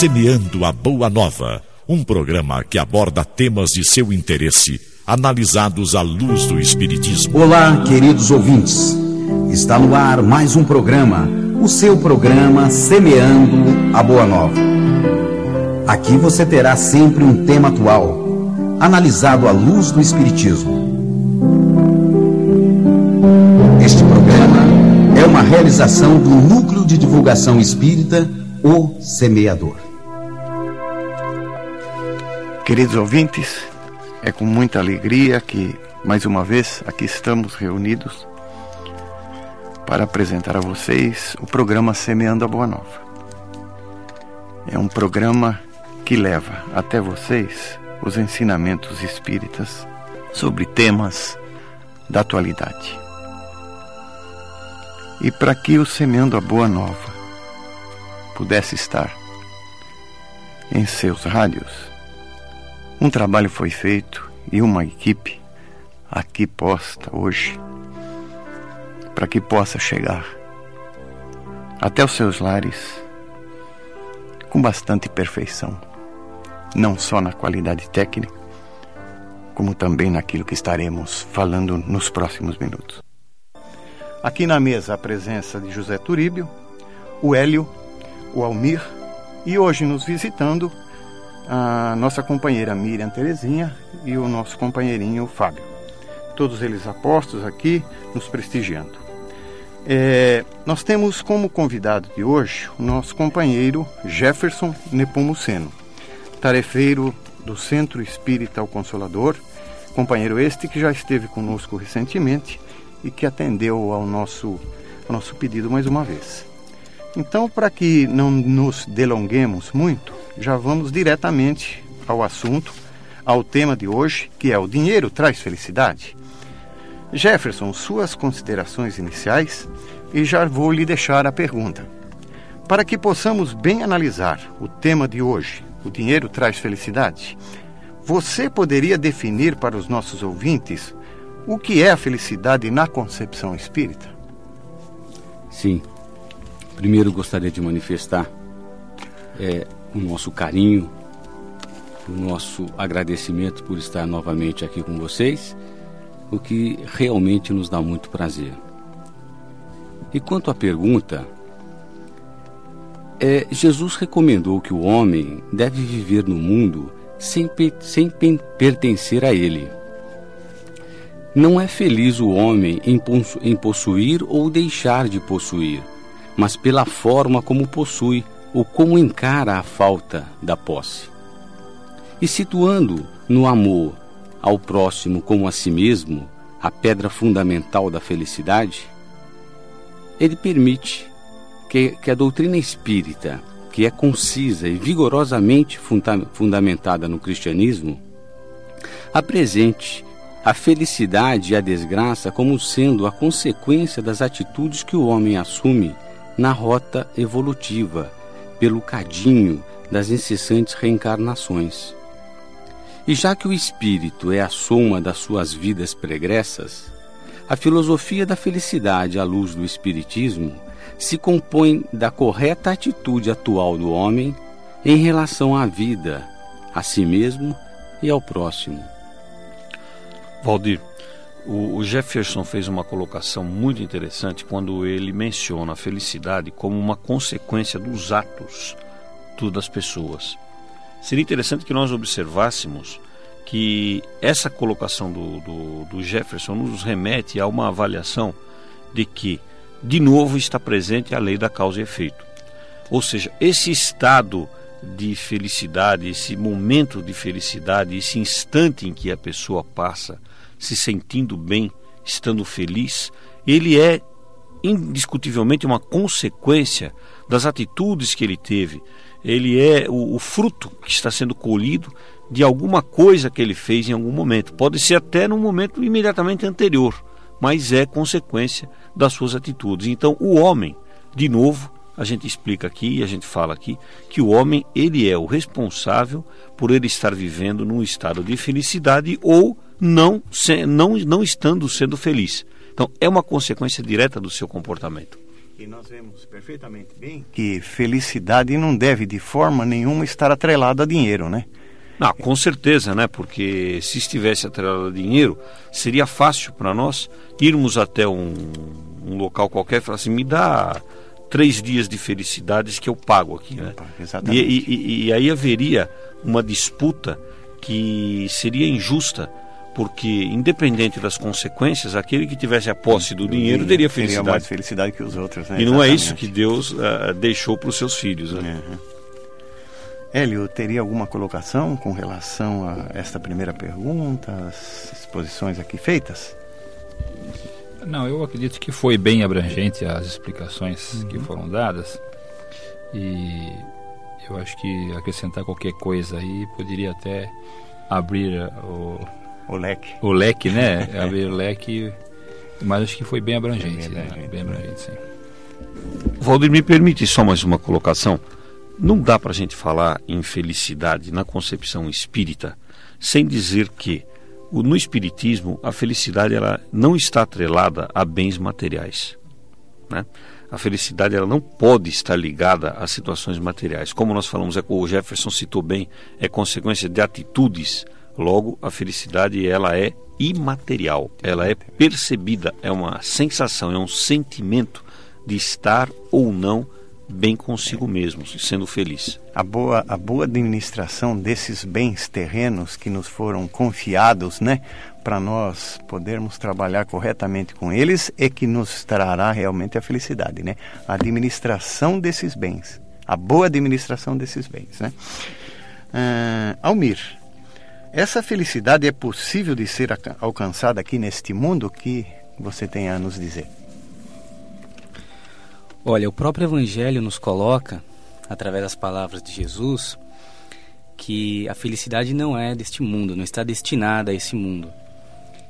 Semeando a Boa Nova, um programa que aborda temas de seu interesse, analisados à luz do Espiritismo. Olá, queridos ouvintes. Está no ar mais um programa, o seu programa Semeando a Boa Nova. Aqui você terá sempre um tema atual, analisado à luz do Espiritismo. Este programa é uma realização do Núcleo de Divulgação Espírita, O Semeador. Queridos ouvintes, é com muita alegria que, mais uma vez, aqui estamos reunidos para apresentar a vocês o programa Semeando a Boa Nova. É um programa que leva até vocês os ensinamentos espíritas sobre temas da atualidade. E para que o Semeando a Boa Nova pudesse estar em seus rádios, um trabalho foi feito e uma equipe aqui posta hoje para que possa chegar até os seus lares com bastante perfeição, não só na qualidade técnica, como também naquilo que estaremos falando nos próximos minutos. Aqui na mesa a presença de José Turíbio, o Hélio, o Almir e hoje nos visitando a nossa companheira Miriam Terezinha e o nosso companheirinho Fábio. Todos eles apostos aqui, nos prestigiando. É, nós temos como convidado de hoje o nosso companheiro Jefferson Nepomuceno, tarefeiro do Centro Espírita ao Consolador, companheiro este que já esteve conosco recentemente e que atendeu ao nosso, ao nosso pedido mais uma vez. Então, para que não nos delonguemos muito, já vamos diretamente ao assunto, ao tema de hoje, que é o dinheiro traz felicidade. Jefferson, suas considerações iniciais e já vou lhe deixar a pergunta. Para que possamos bem analisar o tema de hoje, o dinheiro traz felicidade, você poderia definir para os nossos ouvintes o que é a felicidade na concepção espírita? Sim. Primeiro gostaria de manifestar é, o nosso carinho, o nosso agradecimento por estar novamente aqui com vocês, o que realmente nos dá muito prazer. E quanto à pergunta, é, Jesus recomendou que o homem deve viver no mundo sem, sem pertencer a ele. Não é feliz o homem em, em possuir ou deixar de possuir, mas pela forma como possui ou como encara a falta da posse. E situando no amor ao próximo como a si mesmo, a pedra fundamental da felicidade, ele permite que, que a doutrina espírita, que é concisa e vigorosamente funda fundamentada no cristianismo, apresente a felicidade e a desgraça como sendo a consequência das atitudes que o homem assume na rota evolutiva pelo cadinho das incessantes reencarnações. E já que o espírito é a soma das suas vidas pregressas, a filosofia da felicidade à luz do espiritismo se compõe da correta atitude atual do homem em relação à vida, a si mesmo e ao próximo. Valdir, o, Jefferson fez uma colocação muito interessante quando ele menciona a felicidade como uma consequência dos atos das pessoas. Seria interessante que nós observássemos que essa colocação do, do, do Jefferson nos remete a uma avaliação de que, de novo, está presente a lei da causa e efeito. Ou seja, esse estado de felicidade, esse momento de felicidade, esse instante em que a pessoa passa se sentindo bem, estando feliz, ele é indiscutivelmente uma consequência das atitudes que ele teve. Ele é o, o, fruto que está sendo colhido de alguma coisa que ele fez em algum momento. Pode ser até no momento imediatamente anterior, mas é consequência das suas atitudes. Então, o homem, de novo, a gente explica aqui, a gente fala aqui, que o homem ele é o responsável por ele estar vivendo num estado de felicidade ou não, não, não estando sendo feliz. Então, é uma consequência direta do seu comportamento. que nós vemos perfeitamente bem que felicidade não deve de forma nenhuma estar atrelada a dinheiro, né? Não, com certeza, né? Porque se estivesse atrelado a dinheiro, seria fácil para nós irmos até um, um, local qualquer e falar assim: me dá três dias de felicidades que eu pago aqui, né? Exatamente. E, e, e aí haveria uma disputa que seria injusta porque independente das consequências, aquele que tivesse a posse do dinheiro teria felicidade. Teria mais felicidade que os outros, né? E não Exatamente. é isso que Deus uh, deixou para os seus filhos, né? Uhum. Hélio, teria alguma colocação com relação a esta primeira pergunta, as exposições aqui feitas? Não, eu acredito que foi bem abrangente as explicações uhum. que foram dadas e eu acho que acrescentar qualquer coisa aí poderia até abrir o o leque. O leque, né? Abrir o leque. Mas acho que foi bem abrangente. Bem abrangente, né? bem abrangente sim. Valdir, me permite só mais uma colocação. Não dá para a gente falar em felicidade na concepção espírita sem dizer que no espiritismo a felicidade ela não está atrelada a bens materiais. Né? A felicidade ela não pode estar ligada a situações materiais. Como nós falamos, é, o Jefferson citou bem, é consequência de atitudes Logo, a felicidade ela é imaterial, ela é percebida, é uma sensação, é um sentimento de estar ou não bem consigo mesmo, sendo feliz. A boa, a boa administração desses bens terrenos que nos foram confiados, né, para nós podermos trabalhar corretamente com eles, é que nos trará realmente a felicidade, né? A administração desses bens, a boa administração desses bens, né? Uh, Almir, essa felicidade é possível de ser alcançada aqui neste mundo? Que você tem a nos dizer? Olha, o próprio Evangelho nos coloca, através das palavras de Jesus, que a felicidade não é deste mundo, não está destinada a esse mundo.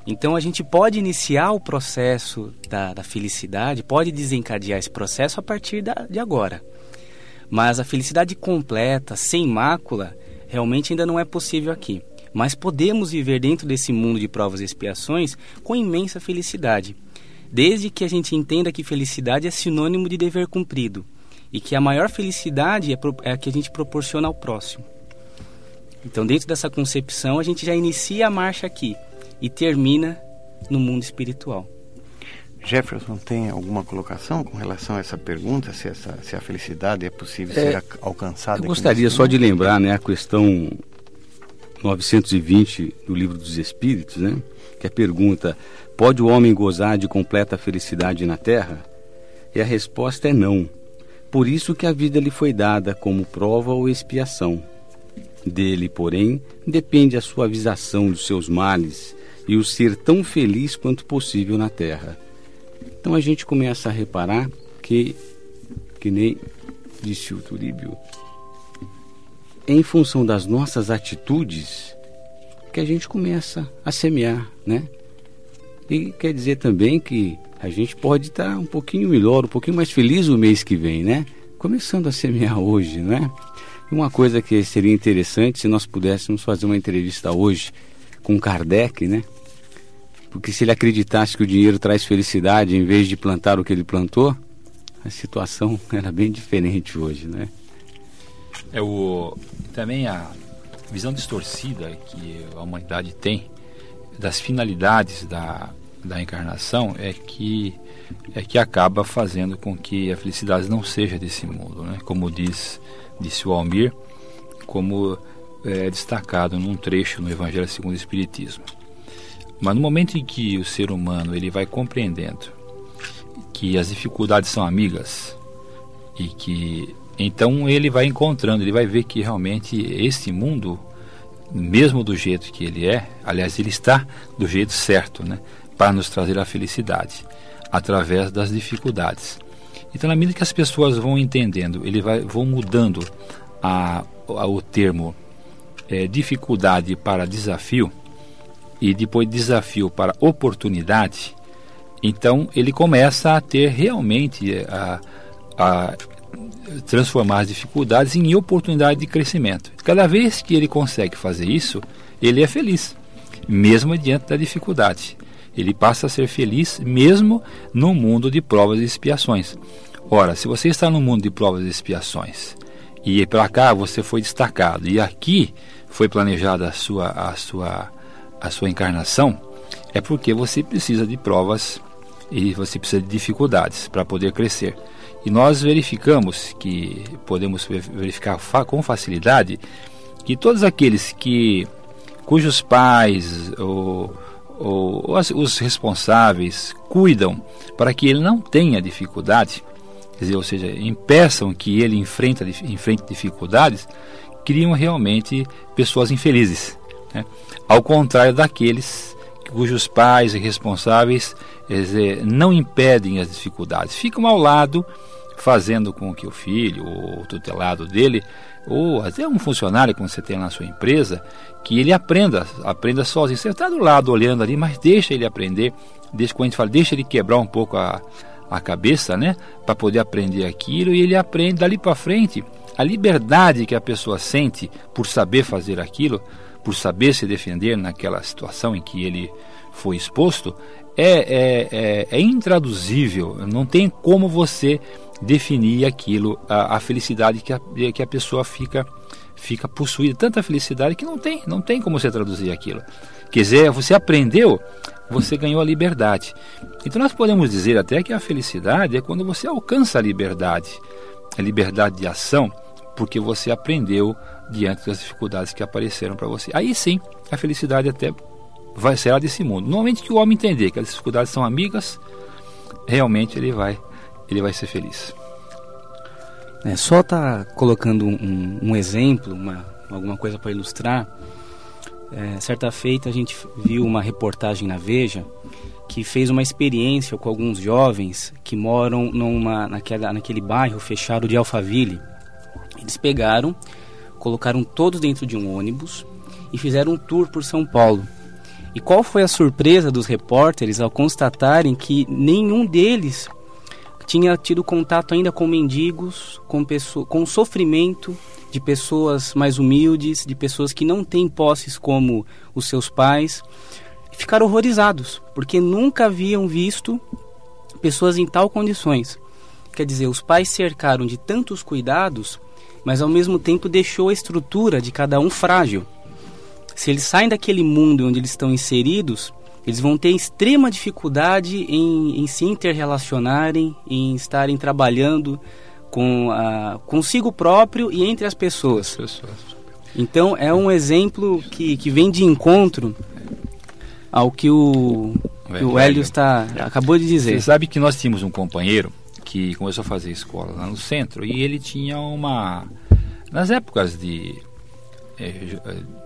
Então a gente pode iniciar o processo da, da felicidade, pode desencadear esse processo a partir da, de agora. Mas a felicidade completa, sem mácula, realmente ainda não é possível aqui mas podemos viver dentro desse mundo de provas e expiações com imensa felicidade, desde que a gente entenda que felicidade é sinônimo de dever cumprido e que a maior felicidade é, é a que a gente proporciona ao próximo. Então, dentro dessa concepção, a gente já inicia a marcha aqui e termina no mundo espiritual. Jefferson tem alguma colocação com relação a essa pergunta, se, essa, se a felicidade é possível é, ser alcançada? Eu gostaria só de lembrar né, a questão 920 do Livro dos Espíritos, né? que é a pergunta: pode o homem gozar de completa felicidade na terra? E a resposta é não. Por isso que a vida lhe foi dada como prova ou expiação. Dele, porém, depende a suavização dos seus males e o ser tão feliz quanto possível na terra. Então a gente começa a reparar que, que nem disse o Turíbio, em função das nossas atitudes que a gente começa a semear, né? E quer dizer também que a gente pode estar um pouquinho melhor, um pouquinho mais feliz o mês que vem, né? Começando a semear hoje, né? Uma coisa que seria interessante se nós pudéssemos fazer uma entrevista hoje com Kardec, né? Porque se ele acreditasse que o dinheiro traz felicidade em vez de plantar o que ele plantou, a situação era bem diferente hoje, né? É o também a visão distorcida que a humanidade tem das finalidades da, da encarnação é que é que acaba fazendo com que a felicidade não seja desse mundo, né? Como diz disse o Almir, como é destacado num trecho no Evangelho segundo o Espiritismo. Mas no momento em que o ser humano ele vai compreendendo que as dificuldades são amigas e que então ele vai encontrando, ele vai ver que realmente este mundo, mesmo do jeito que ele é, aliás, ele está do jeito certo, né, para nos trazer a felicidade, através das dificuldades. Então, na medida que as pessoas vão entendendo, ele vai, vão mudando a, a o termo é, dificuldade para desafio e depois desafio para oportunidade, então ele começa a ter realmente a, a transformar as dificuldades em oportunidade de crescimento. Cada vez que ele consegue fazer isso, ele é feliz, mesmo diante da dificuldade. Ele passa a ser feliz mesmo no mundo de provas e expiações. Ora, se você está no mundo de provas e expiações, e para cá você foi destacado, e aqui foi planejada a sua, a sua, a sua encarnação, é porque você precisa de provas e você precisa de dificuldades para poder crescer. E nós verificamos que podemos verificar com facilidade que todos aqueles que cujos pais ou, ou, ou os responsáveis cuidam para que ele não tenha dificuldade, dizer, ou seja, impeçam que ele enfrente, enfrente dificuldades, criam realmente pessoas infelizes. Né? Ao contrário daqueles cujos pais e responsáveis dizer, não impedem as dificuldades, ficam ao lado, fazendo com que o filho ou o tutelado dele, ou até um funcionário que você tem na sua empresa, que ele aprenda, aprenda sozinho. Você está do lado olhando ali, mas deixa ele aprender, deixa, quando a gente fala, deixa ele quebrar um pouco a, a cabeça, né, para poder aprender aquilo, e ele aprende dali para frente. A liberdade que a pessoa sente por saber fazer aquilo, por saber se defender naquela situação em que ele foi exposto, é, é, é, é intraduzível. Não tem como você definir aquilo, a, a, felicidade que a, que a pessoa fica fica possuída, tanta felicidade que não tem, não tem como você traduzir aquilo. Quer dizer, você aprendeu, você ganhou a liberdade. Então nós podemos dizer até que a felicidade é quando você alcança a liberdade, a liberdade de ação, porque você aprendeu diante das dificuldades que apareceram para você. Aí sim, a felicidade até vai ser desse mundo. Normalmente que o homem entender que as dificuldades são amigas, realmente ele vai, ele vai ser feliz. É, só tá colocando um, um exemplo, uma, alguma coisa para ilustrar. É, certa feita a gente viu uma reportagem na Veja que fez uma experiência com alguns jovens que moram numa, naquela, naquele bairro fechado de Alphaville. Eles pegaram, colocaram todos dentro de um ônibus e fizeram um tour por São Paulo. E qual foi a surpresa dos repórteres ao constatarem que nenhum deles tinha tido contato ainda com mendigos, com, pessoa, com sofrimento de pessoas mais humildes, de pessoas que não têm posses como os seus pais. Ficaram horrorizados, porque nunca haviam visto pessoas em tal condições. Quer dizer, os pais cercaram de tantos cuidados, mas ao mesmo tempo deixou a estrutura de cada um frágil. Se eles saem daquele mundo onde eles estão inseridos, eles vão ter extrema dificuldade em, em se interrelacionarem, em estarem trabalhando com a, consigo próprio e entre as pessoas. Então é um exemplo que, que vem de encontro ao que o, que o Hélio está, acabou de dizer. Você sabe que nós tínhamos um companheiro que começou a fazer escola lá no centro e ele tinha uma. Nas épocas de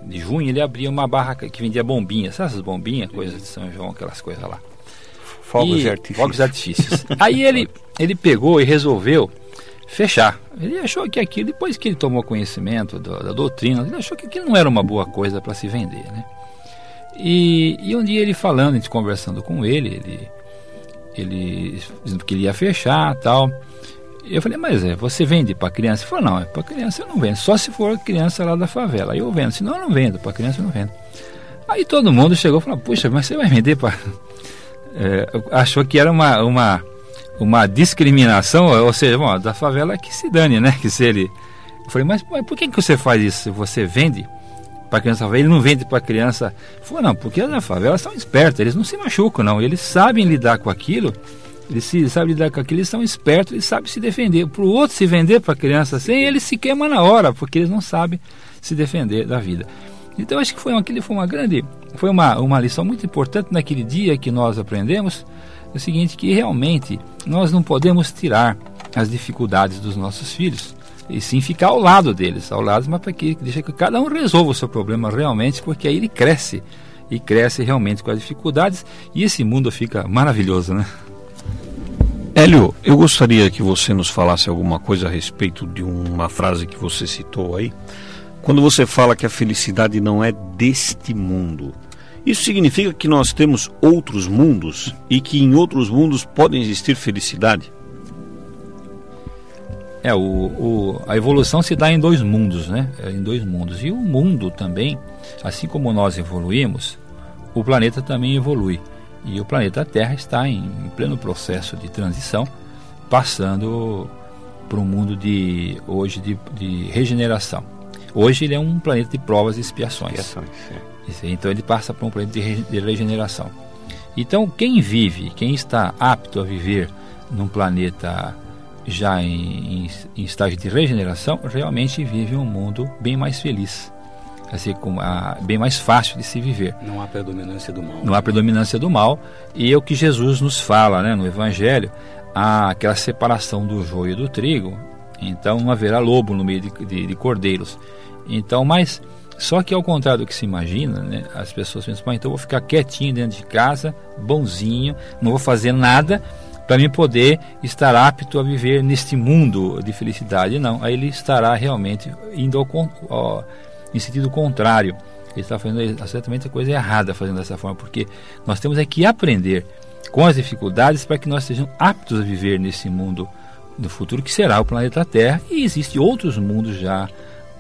de junho, ele abria uma barra que vendia bombinhas, sabe essas bombinhas, coisas de São João, aquelas coisas lá. Fogos de artifício. Fogos de artifícios. Aí ele, ele pegou e resolveu fechar. Ele achou que aquilo, depois que ele tomou conhecimento da, da doutrina, ele achou que aquilo não era uma boa coisa para se vender, né? E, e, um dia ele falando, a gente conversando com ele, ele, ele dizendo que ele ia fechar tal. Eu falei, mas é, você vende para criança? Ele falou, não, é para criança eu não vendo, só se for criança lá da favela. Aí eu vendo, senão eu não vendo, para criança eu não vendo. Aí todo mundo chegou e falou, puxa, mas você vai vender para. É, achou que era uma, uma, uma discriminação, ou seja, bom, da favela que se dane, né? Que se ele. Eu falei, mas, mas por que, que você faz isso? Você vende para criança ele não vende para criança. Falou, não, porque as favelas são espertos, eles não se machucam, não. Eles sabem lidar com aquilo eles se, lidar com aquilo, eles são espertos, eles sabem se defender. Para o outro se vender para a criança sem, ele se queima na hora, porque eles não sabem se defender da vida. Então acho que foi, aquele foi uma grande, foi uma, uma lição muito importante naquele dia que nós aprendemos, é o seguinte, que realmente nós não podemos tirar as dificuldades dos nossos filhos, e sim ficar ao lado deles, ao lado, mas para que deixa que cada um resolva o seu problema realmente, porque aí ele cresce, e cresce realmente com as dificuldades, e esse mundo fica maravilhoso, né? Hélio, eu gostaria que você nos falasse alguma coisa a respeito de uma frase que você citou aí. Quando você fala que a felicidade não é deste mundo, isso significa que nós temos outros mundos e que em outros mundos podem existir felicidade? É, o, o, a evolução se dá em dois mundos, né? É, em dois mundos. E o mundo também, assim como nós evoluímos, o planeta também evolui. E o planeta Terra está em, pleno processo de transição passando para um mundo de hoje de, de, regeneração. Hoje ele é um planeta de provas e expiações. expiações então ele passa para um planeta de, de regeneração. Então quem vive, quem está apto a viver num planeta já em, em, em estágio de regeneração, realmente vive um mundo bem mais feliz assim como a, bem mais fácil de se viver. Não há predominância do mal. Não há predominância do mal e é o que Jesus nos fala, né, no Evangelho, há aquela separação do joio e do trigo. Então não haverá lobo no meio de, de, de cordeiros. Então, mas só que ao contrário do que se imagina, né, as pessoas pensam, então eu vou ficar quietinho dentro de casa, bonzinho, não vou fazer nada para mim poder estar apto a viver neste mundo de felicidade. Não, aí ele estará realmente indo ao, ao em sentido contrário. Ele está fazendo exatamente a coisa errada fazendo dessa forma, porque nós temos é que aprender com as dificuldades para que nós sejamos aptos a viver nesse mundo no futuro que será o planeta Terra e existem outros mundos já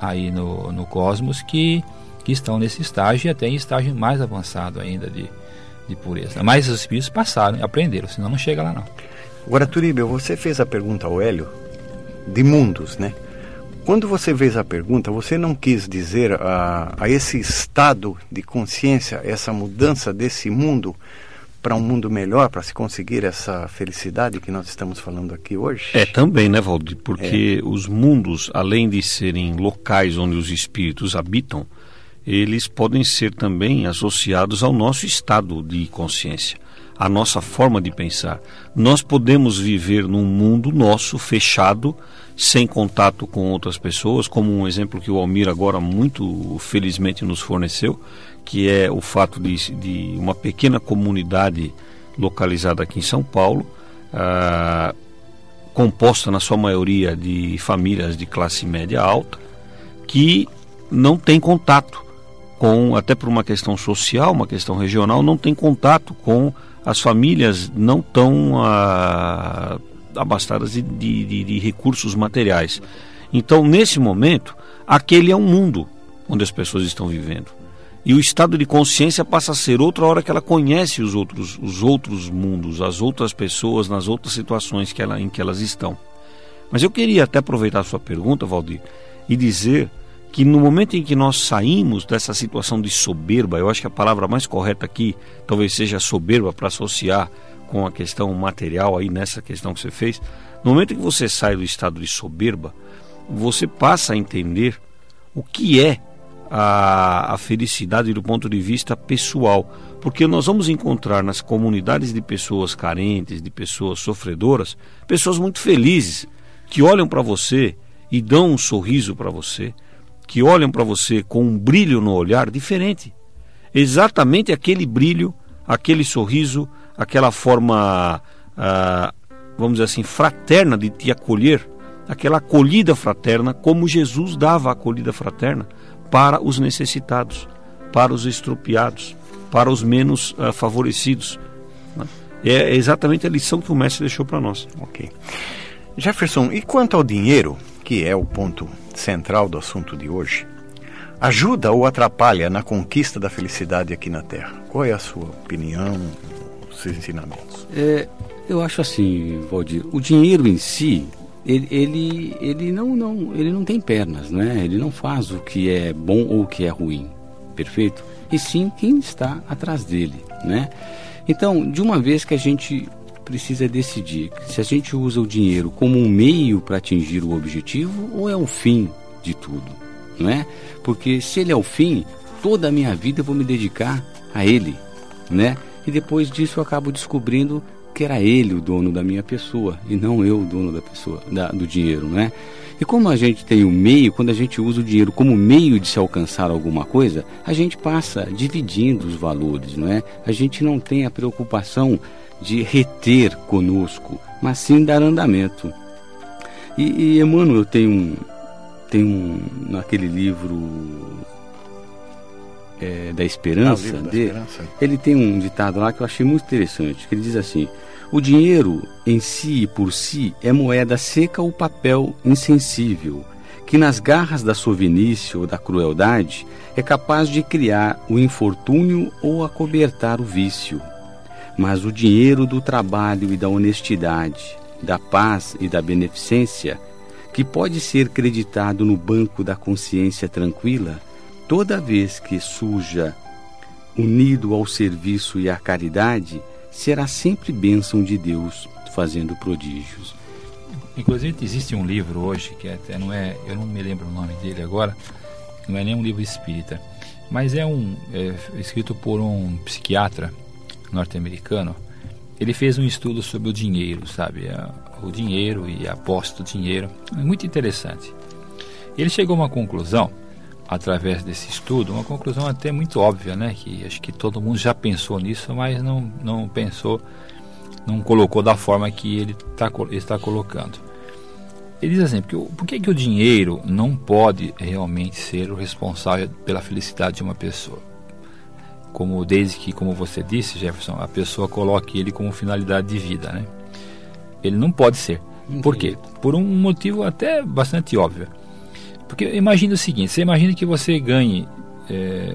aí no, no cosmos que, que estão nesse estágio e até em estágio mais avançado ainda de, de pureza. Mas os espíritos passaram, aprenderam, senão não chega lá não. Agora, Turíbio, você fez a pergunta ao Hélio de mundos, né? Quando você fez a pergunta, você não quis dizer a, a esse estado de consciência, essa mudança desse mundo para um mundo melhor, para se conseguir essa felicidade que nós estamos falando aqui hoje? É também, né, Valdir? Porque é. os mundos, além de serem locais onde os espíritos habitam, eles podem ser também associados ao nosso estado de consciência, à nossa forma de pensar. Nós podemos viver num mundo nosso fechado, sem contato com outras pessoas, como um exemplo que o Almir agora muito felizmente nos forneceu, que é o fato de, de uma pequena comunidade localizada aqui em São Paulo, ah, composta na sua maioria de famílias de classe média alta, que não tem contato com, até por uma questão social, uma questão regional, não tem contato com as famílias não tão ah, abastadas de, de, de recursos materiais. Então, nesse momento, aquele é um mundo onde as pessoas estão vivendo. E o estado de consciência passa a ser outra hora que ela conhece os outros, os outros mundos, as outras pessoas nas outras situações que ela, em que elas estão. Mas eu queria até aproveitar a sua pergunta, Valdir, e dizer que no momento em que nós saímos dessa situação de soberba, eu acho que a palavra mais correta aqui talvez seja soberba para associar com a questão material aí nessa questão que você fez, no momento que você sai do estado de soberba, você passa a entender o que é a, a felicidade do ponto de vista pessoal, porque nós vamos encontrar nas comunidades de pessoas carentes, de pessoas sofredoras, pessoas muito felizes que olham para você e dão um sorriso para você, que olham para você com um brilho no olhar diferente. Exatamente aquele brilho, aquele sorriso, aquela forma, ah, vamos dizer assim, fraterna de te acolher, aquela acolhida fraterna, como Jesus dava a acolhida fraterna para os necessitados, para os estropiados, para os menos ah, favorecidos. Né? É exatamente a lição que o mestre deixou para nós. Ok. Jefferson, e quanto ao dinheiro, que é o ponto central do assunto de hoje, ajuda ou atrapalha na conquista da felicidade aqui na Terra? Qual é a sua opinião, seus ensinamentos? É, eu acho assim, Valdir, o dinheiro em si, ele, ele, ele, não, não, ele não tem pernas, né? ele não faz o que é bom ou o que é ruim, perfeito? E sim quem está atrás dele. Né? Então, de uma vez que a gente precisa decidir se a gente usa o dinheiro como um meio para atingir o objetivo ou é o fim de tudo, não é? Porque se ele é o fim, toda a minha vida eu vou me dedicar a ele, né? E depois disso eu acabo descobrindo que era ele o dono da minha pessoa e não eu o dono da pessoa, da, do dinheiro, né? E como a gente tem o um meio, quando a gente usa o dinheiro como meio de se alcançar alguma coisa, a gente passa dividindo os valores, não é? A gente não tem a preocupação de reter conosco, mas sim dar andamento. E, e Emmanuel tem um, tem um, naquele livro é, da esperança, ah, dele, esperança. ele tem um ditado lá que eu achei muito interessante, que ele diz assim, o dinheiro em si e por si é moeda seca ou papel insensível, que nas garras da sovinice ou da crueldade é capaz de criar o infortúnio ou acobertar o vício. Mas o dinheiro do trabalho e da honestidade, da paz e da beneficência, que pode ser creditado no banco da consciência tranquila toda vez que suja, unido ao serviço e à caridade, será sempre bênção de Deus fazendo prodígios. Inclusive existe um livro hoje que até não é, eu não me lembro o nome dele agora, não é nem um livro espírita, mas é um é, escrito por um psiquiatra norte-americano. Ele fez um estudo sobre o dinheiro, sabe, o dinheiro e a aposta do dinheiro, é muito interessante. Ele chegou a uma conclusão através desse estudo, uma conclusão até muito óbvia, né? Que acho que todo mundo já pensou nisso, mas não, não pensou, não colocou da forma que ele tá, está colocando. Ele diz assim, porque, por que, que o dinheiro não pode realmente ser o responsável pela felicidade de uma pessoa? Como desde que, como você disse, Jefferson, a pessoa coloque ele como finalidade de vida, né? Ele não pode ser. Por quê? Por um motivo até bastante óbvio porque imagine o seguinte: você imagina que você ganhe é,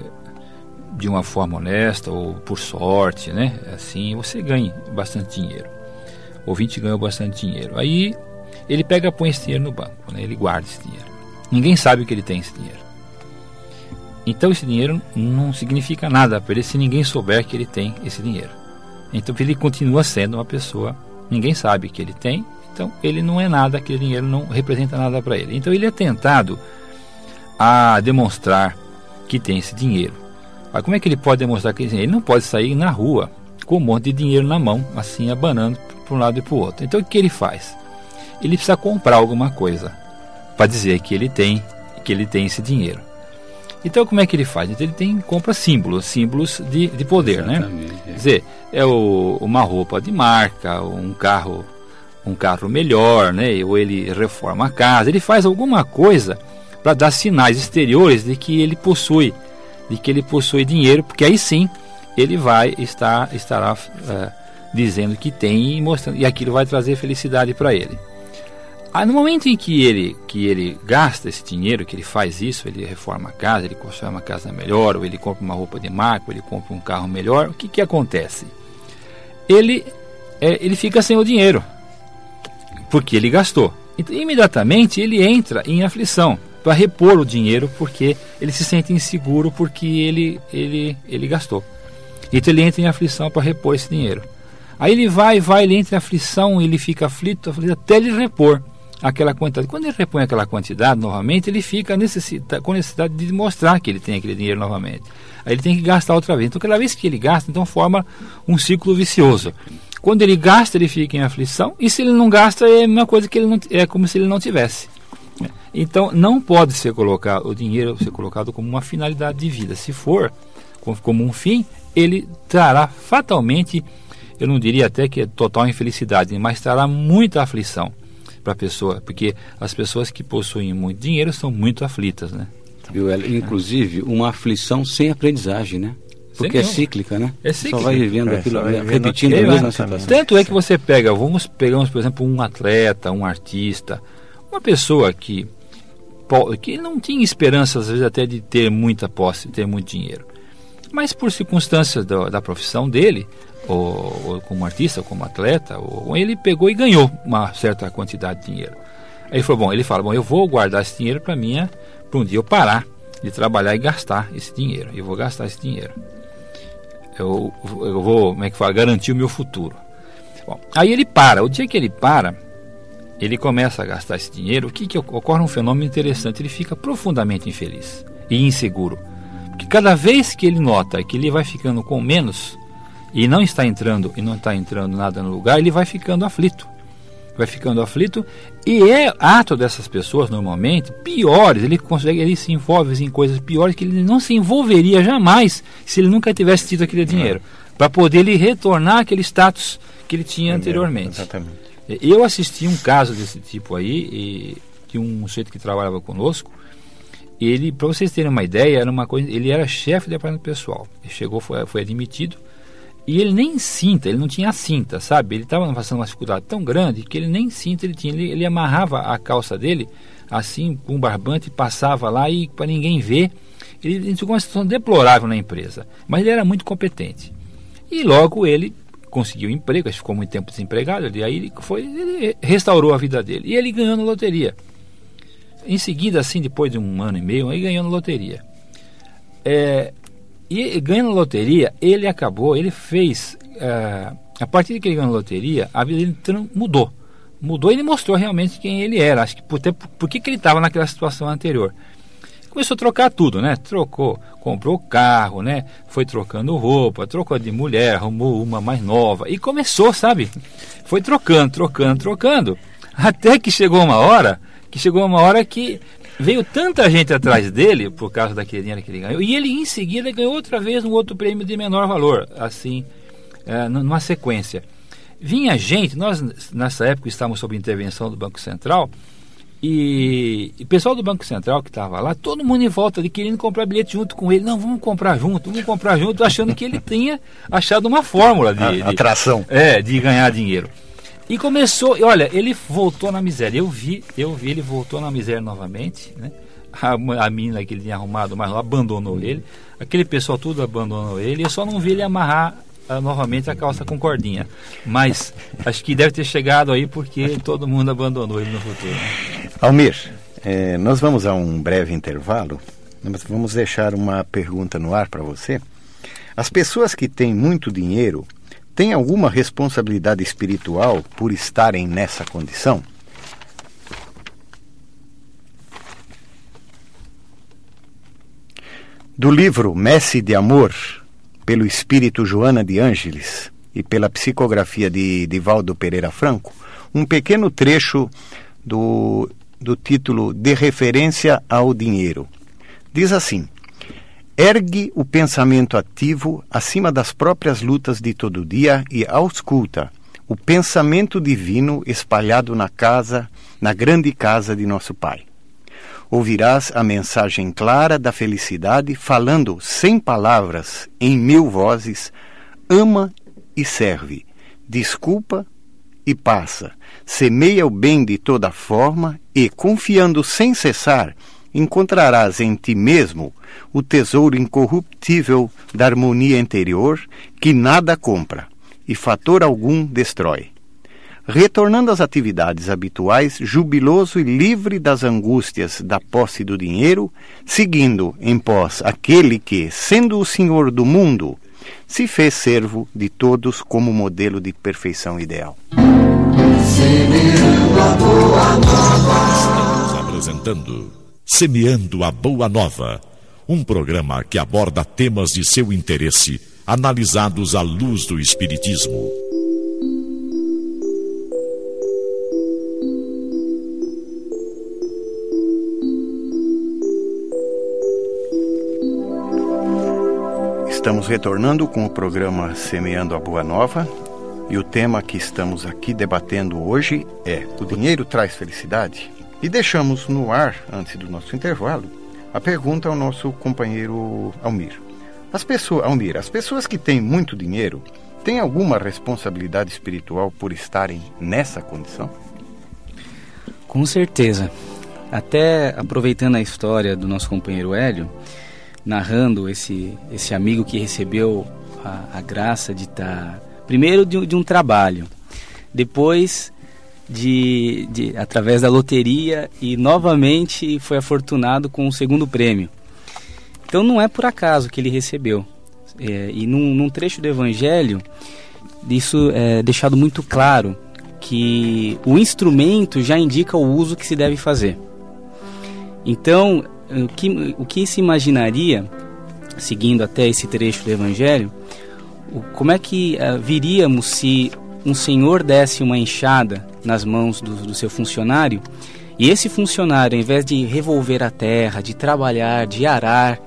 de uma forma honesta ou por sorte, né? Assim, você ganhe bastante dinheiro. O ouvinte ganha bastante dinheiro. Aí ele pega põe esse dinheiro no banco, né? ele guarda esse dinheiro. Ninguém sabe que ele tem esse dinheiro. Então esse dinheiro não significa nada para ele se ninguém souber que ele tem esse dinheiro. Então ele continua sendo uma pessoa, ninguém sabe que ele tem, então, ele não é nada, aquele dinheiro não representa nada para ele. Então, ele é tentado a demonstrar que tem esse dinheiro. Mas como é que ele pode demonstrar que ele não pode sair na rua com um monte de dinheiro na mão, assim, abanando para um lado e para o outro. Então, o que ele faz? Ele precisa comprar alguma coisa para dizer que ele tem, que ele tem esse dinheiro. Então, como é que ele faz? Então, ele tem, compra símbolos, símbolos de, de poder, né? Exatamente, né? É. Quer dizer, é o, uma roupa de marca, um carro um carro melhor, né? ou ele reforma a casa, ele faz alguma coisa para dar sinais exteriores de que ele possui, de que ele possui dinheiro, porque aí sim ele vai estar estará uh, dizendo que tem e mostrando e aquilo vai trazer felicidade para ele. No momento em que ele que ele gasta esse dinheiro, que ele faz isso, ele reforma a casa, ele constrói uma casa melhor, ou ele compra uma roupa de marca, ou ele compra um carro melhor, o que que acontece? Ele é, ele fica sem o dinheiro porque ele gastou. Então, imediatamente ele entra em aflição para repor o dinheiro porque ele se sente inseguro porque ele, ele, ele gastou. Então ele entra em aflição para repor esse dinheiro. Aí ele vai, vai, ele entra em aflição, ele fica aflito, aflito até ele repor aquela quantidade. Quando ele repõe aquela quantidade novamente, ele fica necessita, com necessidade de mostrar que ele tem aquele dinheiro novamente. Aí ele tem que gastar outra vez. Então, cada vez que ele gasta, então forma um ciclo vicioso. Quando ele gasta, ele fica em aflição, e se ele não gasta, é a mesma coisa que ele não, é como se ele não tivesse. Então, não pode ser colocado o dinheiro ser colocado como uma finalidade de vida. Se for como um fim, ele trará fatalmente, eu não diria até que é total infelicidade, mas trará muita aflição para a pessoa, porque as pessoas que possuem muito dinheiro são muito aflitas, né? Inclusive, uma aflição sem aprendizagem, né? Porque é cíclica, né? É cíclica. Só vai vivendo é, aquilo, vai repetindo a mesma situação. Tanto é que você pega, vamos pegamos, por exemplo, um atleta, um artista, uma pessoa que que não tinha esperança, às vezes, até de ter muita posse, de ter muito dinheiro. Mas por circunstâncias da, da profissão dele, ou, ou, como artista, ou como atleta, ou, ele pegou e ganhou uma certa quantidade de dinheiro. Aí ele falou, bom, ele fala, bom, eu vou guardar esse dinheiro para mim, para um dia eu parar de trabalhar e gastar esse dinheiro. Eu vou gastar esse dinheiro eu, eu vou, como é que fala, garantir o meu futuro. Bom, aí ele para, o dia que ele para, ele começa a gastar esse dinheiro, o que, que ocorre um fenômeno interessante, ele fica profundamente infeliz e inseguro. Porque cada vez que ele nota que ele vai ficando com menos e não está entrando e não está entrando nada no lugar, ele vai ficando aflito vai ficando aflito e é ato dessas pessoas normalmente piores, ele consegue, ele se envolve em coisas piores que ele não se envolveria jamais se ele nunca tivesse tido aquele dinheiro, para poder lhe retornar aquele status que ele tinha anteriormente. Exatamente. Eu assisti um caso desse tipo aí, de um sujeito que trabalhava conosco, ele, para vocês terem uma ideia, era uma coisa, ele era chefe do departamento pessoal. Ele chegou, foi, foi admitido, e ele nem cinta, ele não tinha cinta, sabe? Ele estava passando uma dificuldade tão grande que ele nem cinta ele tinha. Ele, ele amarrava a calça dele, assim, com um barbante, passava lá e para ninguém ver. Ele, ele tinha uma situação deplorável na empresa, mas ele era muito competente. E logo ele conseguiu emprego, que ficou muito tempo desempregado, e aí ele foi, ele restaurou a vida dele. E ele ganhou na loteria. Em seguida, assim, depois de um ano e meio, ele ganhou na loteria. É, e ganhando loteria, ele acabou, ele fez. É, a partir de que ele ganhou loteria, a vida dele mudou. Mudou e ele mostrou realmente quem ele era. Acho que por, ter, por que, que ele estava naquela situação anterior começou a trocar tudo, né? Trocou, comprou carro, né? Foi trocando roupa, trocou de mulher, arrumou uma mais nova e começou, sabe? Foi trocando, trocando, trocando, até que chegou uma hora, que chegou uma hora que veio tanta gente atrás dele por causa daquele dinheiro que ele ganhou e ele em seguida ganhou outra vez um outro prêmio de menor valor, assim, é, numa sequência. Vinha gente, nós nessa época estávamos sob intervenção do Banco Central e o pessoal do Banco Central que estava lá, todo mundo em volta de querendo comprar bilhete junto com ele. Não, vamos comprar junto, vamos comprar junto, achando que ele tinha achado uma fórmula de, de atração. É, de ganhar dinheiro. E começou, e olha, ele voltou na miséria. Eu vi, eu vi, ele voltou na miséria novamente, né? A, a menina que ele tinha arrumado, mas abandonou ele. Aquele pessoal tudo abandonou ele. Eu só não vi ele amarrar uh, novamente a calça com cordinha. Mas acho que deve ter chegado aí porque todo mundo abandonou ele no futuro. Almir, é, nós vamos a um breve intervalo, mas vamos deixar uma pergunta no ar para você. As pessoas que têm muito dinheiro têm alguma responsabilidade espiritual por estarem nessa condição? Do livro Messe de Amor, pelo espírito Joana de Ângeles e pela psicografia de Divaldo Pereira Franco, um pequeno trecho do, do título De Referência ao Dinheiro. Diz assim: Ergue o pensamento ativo acima das próprias lutas de todo dia e ausculta o pensamento divino espalhado na casa, na grande casa de nosso Pai. Ouvirás a mensagem clara da felicidade, falando sem palavras, em mil vozes: ama e serve, desculpa e passa, semeia o bem de toda forma e, confiando sem cessar, encontrarás em ti mesmo o tesouro incorruptível da harmonia interior que nada compra e fator algum destrói retornando às atividades habituais, jubiloso e livre das angústias da posse do dinheiro, seguindo em pós aquele que, sendo o Senhor do mundo, se fez servo de todos como modelo de perfeição ideal. Estamos apresentando Semeando a Boa Nova, um programa que aborda temas de seu interesse, analisados à luz do Espiritismo. Estamos retornando com o programa Semeando a Boa Nova e o tema que estamos aqui debatendo hoje é: O dinheiro traz felicidade? E deixamos no ar, antes do nosso intervalo, a pergunta ao nosso companheiro Almir. As pessoas, Almir, as pessoas que têm muito dinheiro têm alguma responsabilidade espiritual por estarem nessa condição? Com certeza. Até aproveitando a história do nosso companheiro Hélio, narrando esse, esse amigo que recebeu a, a graça de estar, tá, primeiro de, de, um trabalho, depois de, de, através da loteria e novamente foi afortunado com o segundo prêmio. Então não é por acaso que ele recebeu. É, e num, num, trecho do Evangelho, isso é deixado muito claro que o instrumento já indica o uso que se deve fazer. Então, o que, o que se imaginaria, seguindo até esse trecho do Evangelho, como é que uh, viríamos se um senhor desse uma enxada nas mãos do, do seu funcionário e esse funcionário, ao invés de revolver a terra, de trabalhar, de arar,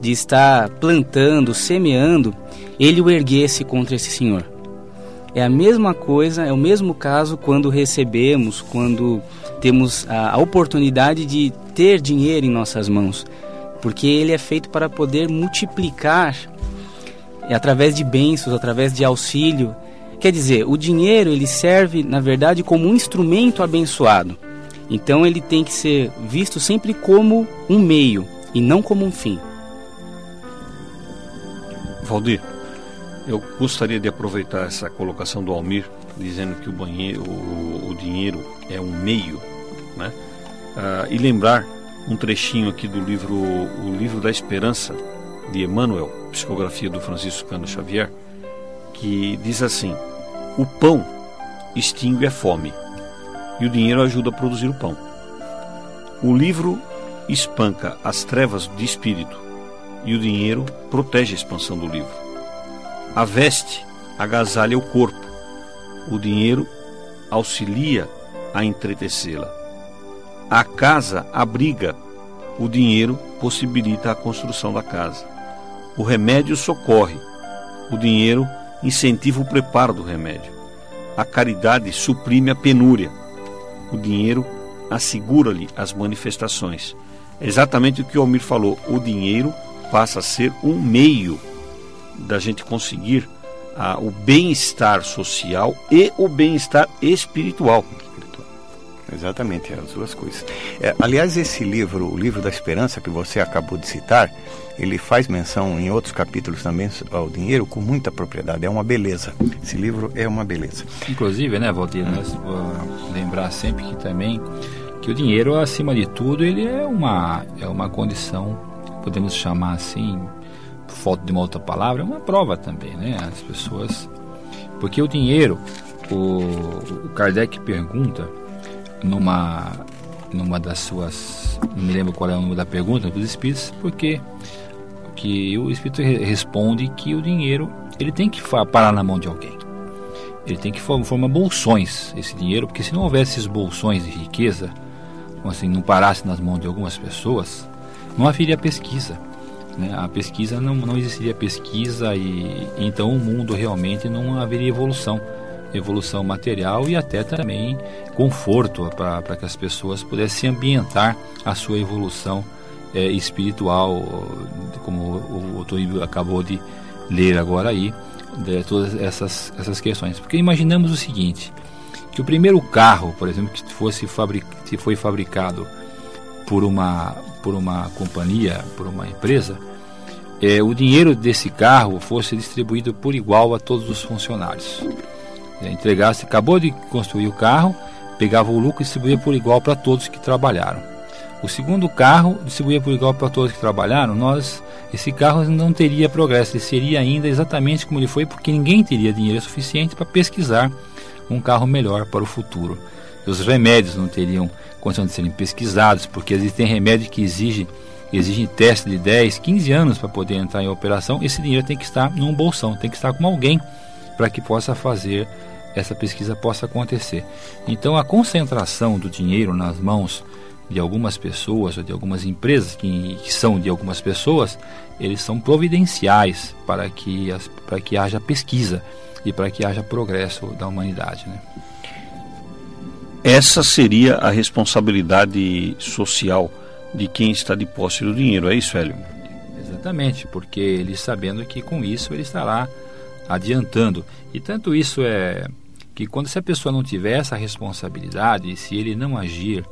de estar plantando, semeando, ele o erguesse contra esse senhor. É a mesma coisa, é o mesmo caso quando recebemos, quando temos a, a oportunidade de ter dinheiro em nossas mãos, porque ele é feito para poder multiplicar através de bênçãos, através de auxílio. Quer dizer, o dinheiro ele serve, na verdade, como um instrumento abençoado. Então ele tem que ser visto sempre como um meio e não como um fim. Valdir, eu gostaria de aproveitar essa colocação do Almir, dizendo que o, banheiro, o, o dinheiro é um meio, né? Ah, e lembrar um trechinho aqui do livro O Livro da Esperança, de Emmanuel, psicografia do Francisco Cano Xavier, que diz assim: O pão extingue a fome e o dinheiro ajuda a produzir o pão. O livro espanca as trevas de espírito e o dinheiro protege a expansão do livro. A veste agasalha o corpo, o dinheiro auxilia a entretecê-la. A casa abriga, o dinheiro possibilita a construção da casa. O remédio socorre, o dinheiro incentiva o preparo do remédio. A caridade suprime a penúria, o dinheiro assegura-lhe as manifestações. É exatamente o que o Almir falou: o dinheiro passa a ser um meio da gente conseguir ah, o bem-estar social e o bem-estar espiritual. Exatamente, as duas coisas. É, aliás, esse livro, o livro da Esperança que você acabou de citar, ele faz menção em outros capítulos também ao dinheiro com muita propriedade. É uma beleza. Esse livro é uma beleza. Inclusive, né, Valdir, nós uh, lembrar sempre que também que o dinheiro, acima de tudo, ele é uma é uma condição, podemos chamar assim, falta de uma outra palavra, é uma prova também, né? As pessoas, porque o dinheiro, o, o Kardec pergunta numa numa das suas, não me lembro qual é o nome da pergunta dos espíritos, porque que o espírito responde que o dinheiro ele tem que parar na mão de alguém. Ele tem que formar bolsões esse dinheiro, porque se não houvesse esses bolsões de riqueza, assim, não parasse nas mãos de algumas pessoas, não haveria pesquisa. Né? A pesquisa não, não existiria pesquisa e então o mundo realmente não haveria evolução evolução material e até também conforto para que as pessoas pudessem ambientar a sua evolução é, espiritual, como o, Toribio acabou de ler agora aí, de todas essas, essas questões. Porque imaginamos o seguinte, que o primeiro carro, por exemplo, que fosse fabric, que foi fabricado por uma, por uma companhia, por uma empresa, é, o dinheiro desse carro fosse distribuído por igual a todos os funcionários. É, entregasse, acabou de construir o carro, pegava o lucro e distribuía por igual para todos que trabalharam. O segundo carro distribuía por igual para todos que trabalharam. Nós, esse carro não teria progresso, ele seria ainda exatamente como ele foi, porque ninguém teria dinheiro suficiente para pesquisar um carro melhor para o futuro. Os remédios não teriam condição de serem pesquisados, porque existem remédios que exigem exigem teste de 10, 15 anos para poder entrar em operação. Esse dinheiro tem que estar num bolsão, tem que estar com alguém para que possa fazer essa pesquisa possa acontecer. Então a concentração do dinheiro nas mãos de algumas pessoas ou de algumas empresas que, que, são de algumas pessoas, eles são providenciais para que, as, para que haja pesquisa e para que haja progresso da humanidade. Né? Essa seria a responsabilidade social de quem está de posse do dinheiro, é isso, Hélio? Exatamente, porque ele sabendo que com isso ele estará adiantando. E tanto isso é que quando se a pessoa não tiver essa responsabilidade, se ele não agir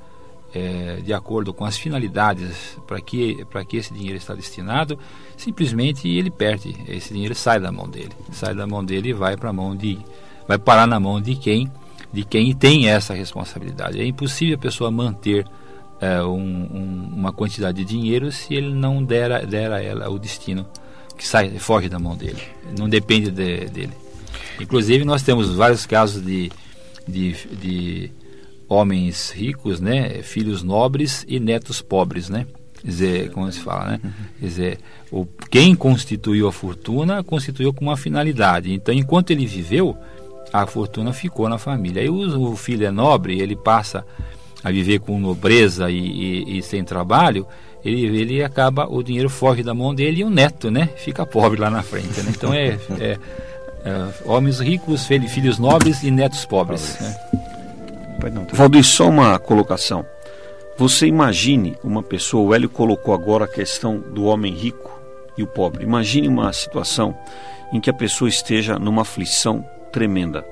é, de acordo com as finalidades para que, que esse dinheiro está destinado, simplesmente ele perde. Esse dinheiro sai da mão dele. Sai da mão dele e vai para a mão de. vai parar na mão de quem de quem tem essa responsabilidade. É impossível a pessoa manter é, um, um, uma quantidade de dinheiro se ele não der, der a ela o destino que sai, foge da mão dele. Não depende de, dele. Inclusive nós temos vários casos de, de, de homens ricos, né, filhos nobres e netos pobres, né? Quer dizer, como se fala, né? Quer dizer, o, quem constituiu a fortuna constituiu com uma finalidade. Então, enquanto ele viveu, a fortuna ficou na família. Aí o, o filho é nobre, ele passa a viver com nobreza e, e, e, sem trabalho, ele, ele acaba, o dinheiro foge da mão dele e o neto, né? Fica pobre lá na frente. Né? Então é, é, é, homens ricos, filhos nobres e netos pobres. Né? Valdir, só uma colocação. Você imagine uma pessoa, o Hélio colocou agora a questão do homem rico e o pobre. Imagine uma situação em que a pessoa esteja numa aflição tremenda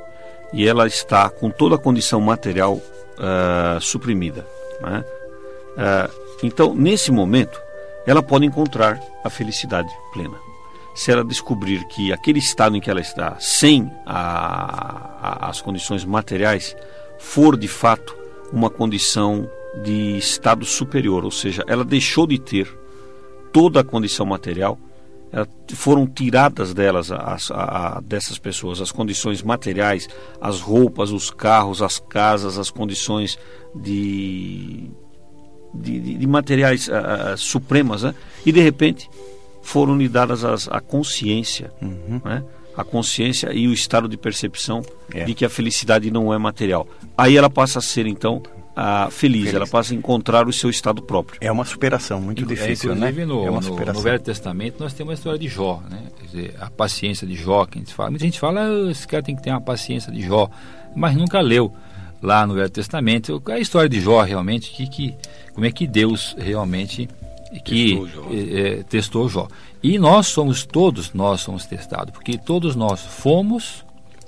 e ela está com toda a condição material uh, suprimida. Né? Uh, então, nesse momento, ela pode encontrar a felicidade plena. Se ela descobrir que aquele estado em que ela está, sem a, a, as condições materiais, for de fato uma condição de estado superior, ou seja, ela deixou de ter toda a condição material, foram tiradas delas, as, a, dessas pessoas, as condições materiais, as roupas, os carros, as casas, as condições de, de, de, de materiais uh, supremas, né? e de repente foram lhe dadas as, a consciência, uhum. né? a consciência e o estado de percepção é. de que a felicidade não é material. Aí ela passa a ser então a feliz, feliz, ela passa a encontrar o seu estado próprio. É uma superação muito é, difícil, né? No, é uma superação. No, no, Velho Testamento nós temos a história de Jó, né? Quer dizer, a paciência de Jó, que a gente fala. Muita gente fala, ah, esse cara tem que ter uma paciência de Jó, mas nunca leu lá no Velho Testamento a história de Jó realmente, que, que como é que Deus realmente que testou Jó. É, Jó. E nós somos todos, nós somos testados, porque todos nós fomos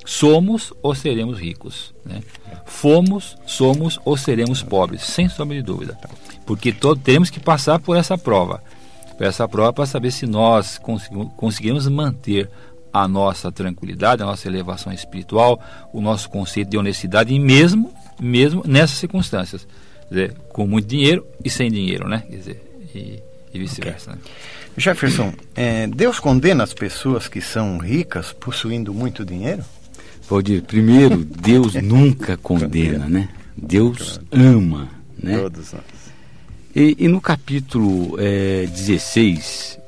somos ou seremos ricos. Né? Fomos, somos ou seremos pobres, sem sombra de dúvida. Porque todo, teremos que passar por essa prova. Por essa prova para saber se nós conseguimos manter a nossa tranquilidade, a nossa elevação espiritual, o nosso conceito de honestidade, e mesmo, mesmo nessas circunstâncias. Dizer, com muito dinheiro e sem dinheiro, né? Quer dizer, e, e vice-versa. Okay. Né? Jefferson, é, Deus condena as pessoas que são ricas possuindo muito dinheiro? Valdir, primeiro, Deus nunca condena, né? Deus ama, né? Todos nós. E, e no capítulo é, 16,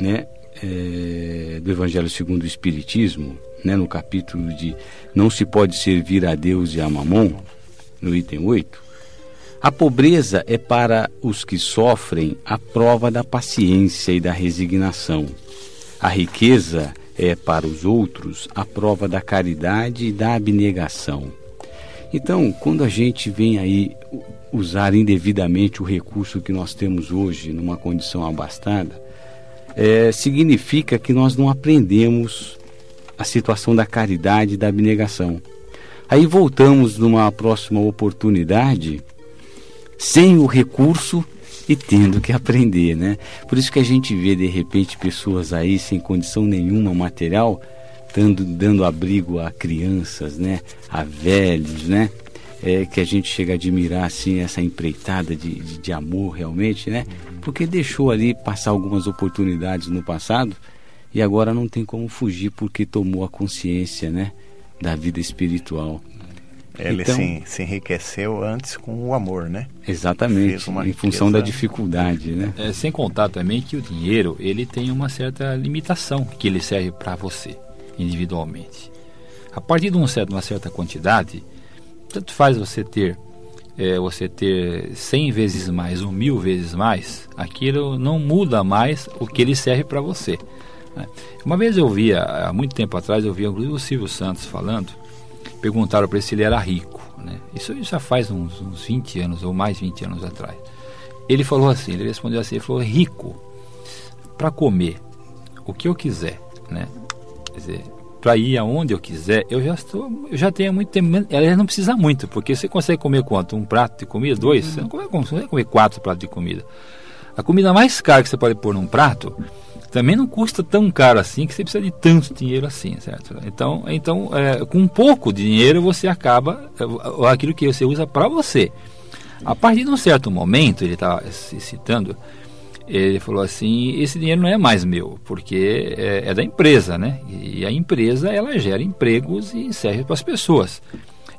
né, é, do Evangelho segundo o Espiritismo, né, no capítulo de Não se pode servir a Deus e a Mamon, no item 8, a pobreza é para os que sofrem a prova da paciência e da resignação. A riqueza é para os outros a prova da caridade e da abnegação. Então, quando a gente vem aí usar indevidamente o recurso que nós temos hoje numa condição abastada, é, significa que nós não aprendemos a situação da caridade e da abnegação. Aí voltamos numa próxima oportunidade sem o recurso e tendo que aprender, né? Por isso que a gente vê de repente pessoas aí sem condição nenhuma material dando, dando abrigo a crianças, né? A velhos, né? É, que a gente chega a admirar assim essa empreitada de, de, de amor realmente, né? Porque deixou ali passar algumas oportunidades no passado e agora não tem como fugir porque tomou a consciência, né? Da vida espiritual. Ele então, se, se, enriqueceu antes com o amor, né? Exatamente, em função da dificuldade, né? É, sem contar também que o dinheiro ele tem uma certa limitação que ele serve para você individualmente. A partir de um certo, uma certa quantidade, tanto faz você ter é, você ter 100 vezes mais ou mil vezes mais, aquilo não muda mais o que ele serve para você. Né? Uma vez eu via, há muito tempo atrás, eu via o Silvio Santos falando perguntaram para ele se ele era rico. Né? Isso já faz uns, uns 20 anos ou mais 20 anos atrás. Ele falou assim, ele respondeu assim, ele falou, rico, para comer o que eu quiser, né? Quer dizer, para ir aonde eu quiser, eu já estou, eu já tenho muito tempo. Ela não precisa muito, porque você consegue comer quanto? Um prato de comida, dois? Você não consegue comer quatro pratos de comida. A comida mais cara que você pode pôr num prato também não custa tão caro assim que você precisa de tanto dinheiro assim, certo? Então, então é, com pouco dinheiro você acaba é, aquilo que você usa para você. A partir de um certo momento, ele está citando, ele falou assim: esse dinheiro não é mais meu, porque é, é da empresa, né? E a empresa ela gera empregos e serve para as pessoas.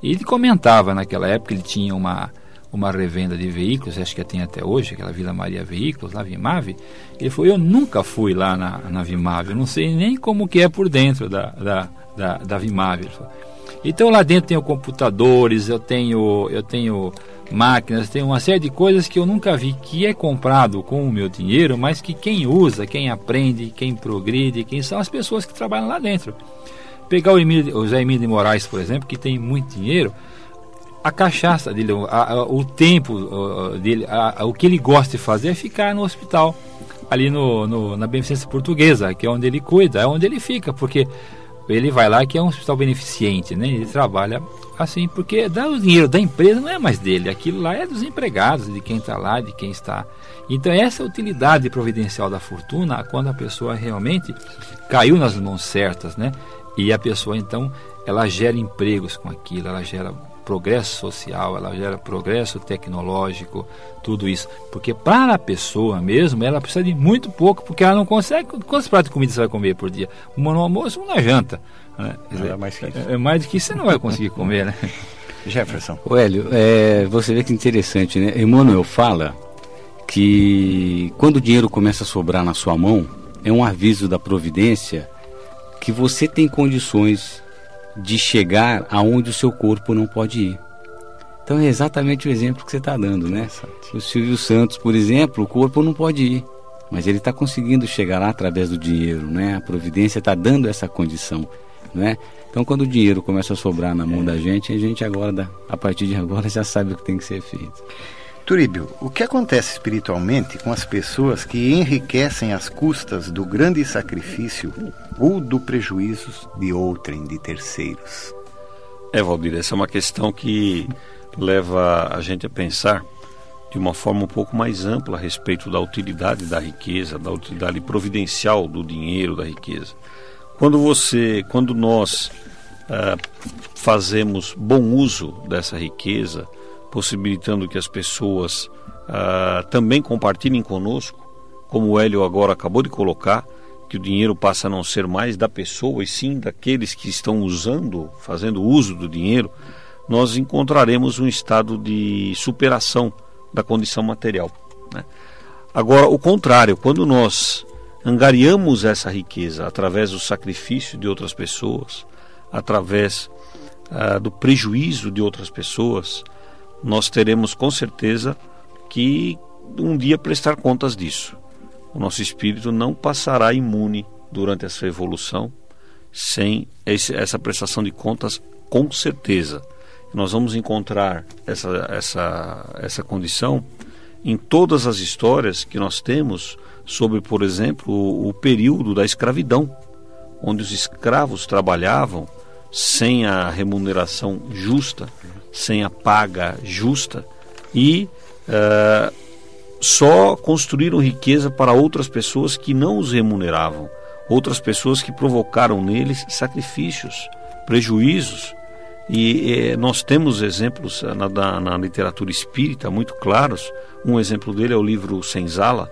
E ele comentava naquela época, ele tinha uma uma revenda de veículos, acho que tem até hoje, aquela Vila Maria Veículos, lá Vimave, ele falou, eu nunca fui lá na, na Vimave, eu não sei nem como que é por dentro da, da, da, da Vimave. Então lá dentro tenho computadores, eu tenho, eu tenho máquinas, tenho uma série de coisas que eu nunca vi que é comprado com o meu dinheiro, mas que quem usa, quem aprende, quem progride, quem são as pessoas que trabalham lá dentro. Pegar o, Emílio, o Zé Emílio de Moraes, por exemplo, que tem muito dinheiro, a cachaça dele, a, a, o tempo dele, a, o que ele gosta de fazer é ficar no hospital, ali no, no, na Beneficência Portuguesa, que é onde ele cuida, é onde ele fica, porque ele vai lá que é um hospital beneficente, né? Ele trabalha assim, porque dá o dinheiro da empresa não é mais dele, aquilo lá é dos empregados, de quem está lá, de quem está. Então essa utilidade providencial da fortuna, quando a pessoa realmente caiu nas mãos certas, né? E a pessoa então ela gera empregos com aquilo, ela gera progresso social, ela gera progresso tecnológico, tudo isso. Porque para a pessoa mesmo, ela precisa de muito pouco, porque ela não consegue. Quantos pratos de comida você vai comer por dia? Uma no almoço, uma na janta. Né? é mais que isso. É, é mais do que isso você não vai conseguir comer, né? Jefferson. O Hélio, é, você vê que interessante, né? Emmanuel fala que quando o dinheiro começa a sobrar na sua mão, é um aviso da providência que você tem condições de chegar aonde o seu corpo não pode ir. Então é exatamente o exemplo que você está dando, né? O Silvio Santos, por exemplo, o corpo não pode ir, mas ele está conseguindo chegar lá através do dinheiro, né? A providência está dando essa condição, né? Então quando o dinheiro começa a sobrar na mão é. da gente, a gente agora, a partir de agora, já sabe o que tem que ser feito. Turíbio, o que acontece espiritualmente com as pessoas que enriquecem às custas do grande sacrifício ou do prejuízo de outrem, de terceiros? É, Valdir, essa é uma questão que leva a gente a pensar de uma forma um pouco mais ampla a respeito da utilidade da riqueza, da utilidade providencial do dinheiro, da riqueza. Quando você, quando nós ah, fazemos bom uso dessa riqueza, possibilitando que as pessoas ah, também compartilhem conosco, como o Hélio agora acabou de colocar, que o dinheiro passa a não ser mais da pessoa e sim daqueles que estão usando, fazendo uso do dinheiro, nós encontraremos um estado de superação da condição material. Né? Agora, o contrário, quando nós angariamos essa riqueza através do sacrifício de outras pessoas, através ah, do prejuízo de outras pessoas, nós teremos com certeza que um dia prestar contas disso. O nosso espírito não passará imune durante essa evolução sem esse, essa prestação de contas, com certeza. Nós vamos encontrar essa, essa, essa condição em todas as histórias que nós temos sobre, por exemplo, o, o período da escravidão, onde os escravos trabalhavam sem a remuneração justa sem a paga justa e uh, só construíram riqueza para outras pessoas que não os remuneravam, outras pessoas que provocaram neles sacrifícios, prejuízos. E eh, nós temos exemplos na, na, na, literatura espírita muito claros. Um exemplo dele é o livro Senzala,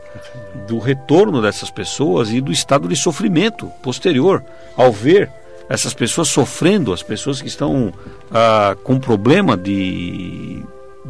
do retorno dessas pessoas e do estado de sofrimento posterior ao ver essas pessoas sofrendo, as pessoas que estão ah, com problema de,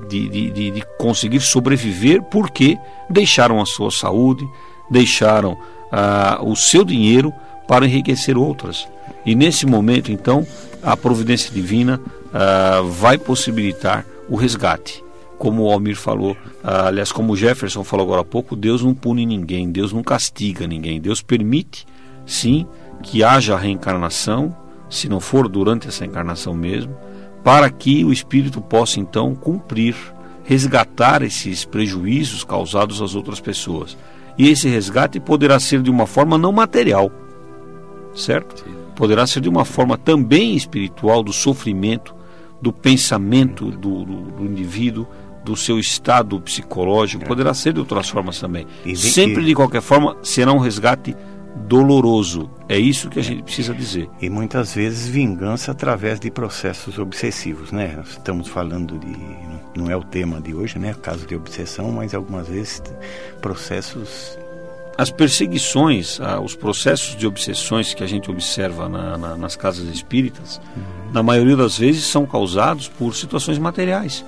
de, de, de, conseguir sobreviver porque deixaram a sua saúde, deixaram ah, o seu dinheiro para enriquecer outras. E nesse momento, então, a providência divina ah, vai possibilitar o resgate. Como o Almir falou, ah, aliás, como o Jefferson falou agora há pouco, Deus não pune ninguém, Deus não castiga ninguém, Deus permite, sim, que haja reencarnação, se não for durante essa encarnação mesmo, para que o espírito possa então cumprir, resgatar esses prejuízos causados às outras pessoas. E esse resgate poderá ser de uma forma não material, certo? Poderá ser de uma forma também espiritual, do sofrimento, do pensamento do, do, do indivíduo, do seu estado psicológico, poderá ser de outras formas também. Sempre, de qualquer forma, será um resgate doloroso. É isso que a gente precisa dizer. E muitas vezes vingança através de processos obsessivos, né? Nós estamos falando de não é o tema de hoje, né? Caso de obsessão, mas algumas vezes processos as perseguições, ah, os processos de obsessões que a gente observa na, na, nas casas espíritas, uhum. na maioria das vezes são causados por situações materiais.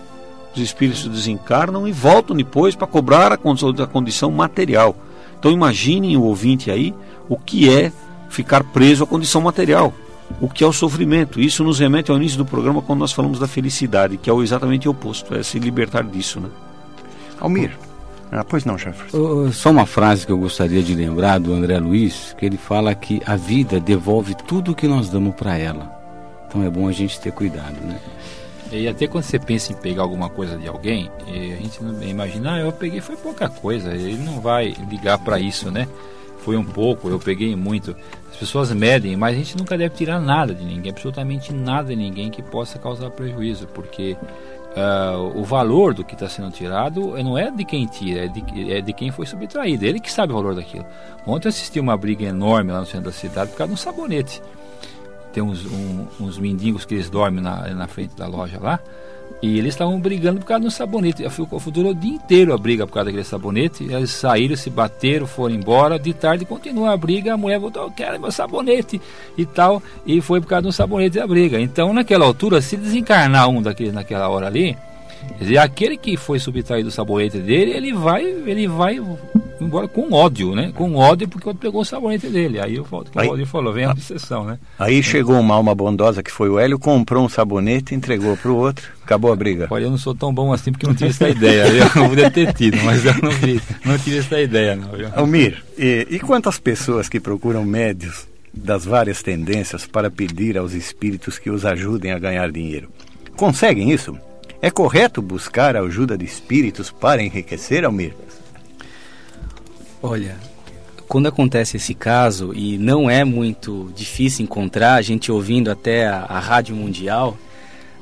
Os espíritos desencarnam e voltam depois para cobrar a condição material. Então imaginem o ouvinte aí o que é ficar preso à condição material, o que é o sofrimento. Isso nos remete ao início do programa quando nós falamos da felicidade, que é o exatamente o oposto, é se libertar disso, né? Almir. Ah, pois não, chefe. só uma frase que eu gostaria de lembrar do André Luiz, que ele fala que a vida devolve tudo o que nós damos para ela. Então é bom a gente ter cuidado, né? E até quando você pensa em pegar alguma coisa de alguém, a gente não imagina, ah, eu peguei foi pouca coisa, ele não vai ligar para isso, né? foi um pouco, eu peguei muito. As pessoas medem, mas a gente nunca deve tirar nada de ninguém, absolutamente nada de ninguém que possa causar prejuízo, porque uh, o valor do que está sendo tirado não é de quem tira, é de, é de quem foi subtraído, ele que sabe o valor daquilo. Ontem eu assisti uma briga enorme lá no centro da cidade por causa de um sabonete. Tem uns, um, uns mendigos que eles dormem na, na frente da loja lá, e eles estavam brigando por causa do sabonete. Durou o dia inteiro a briga por causa daquele sabonete. Eles saíram, se bateram, foram embora. De tarde continua a briga. A mulher voltou, eu quero meu sabonete e tal. E foi por causa do sabonete a briga. Então, naquela altura, se desencarnar um daqueles naquela hora ali, quer dizer, aquele que foi subtraído do sabonete dele, ele vai, ele vai embora com ódio, né? Com ódio porque outro pegou o sabonete dele. Aí eu volto que o ódio falou, vem a obsessão, né? Aí chegou uma alma bondosa que foi o Hélio, comprou um sabonete, entregou para o outro, acabou a briga. Olha, eu não sou tão bom assim porque não tive essa ideia. Eu poderia ter tido, mas eu não, vi, não tive essa ideia, não. Viu? Almir, e, e quantas pessoas que procuram médios das várias tendências para pedir aos espíritos que os ajudem a ganhar dinheiro? Conseguem isso? É correto buscar a ajuda de espíritos para enriquecer, Almir? Olha, quando acontece esse caso, e não é muito difícil encontrar, a gente ouvindo até a, a Rádio Mundial,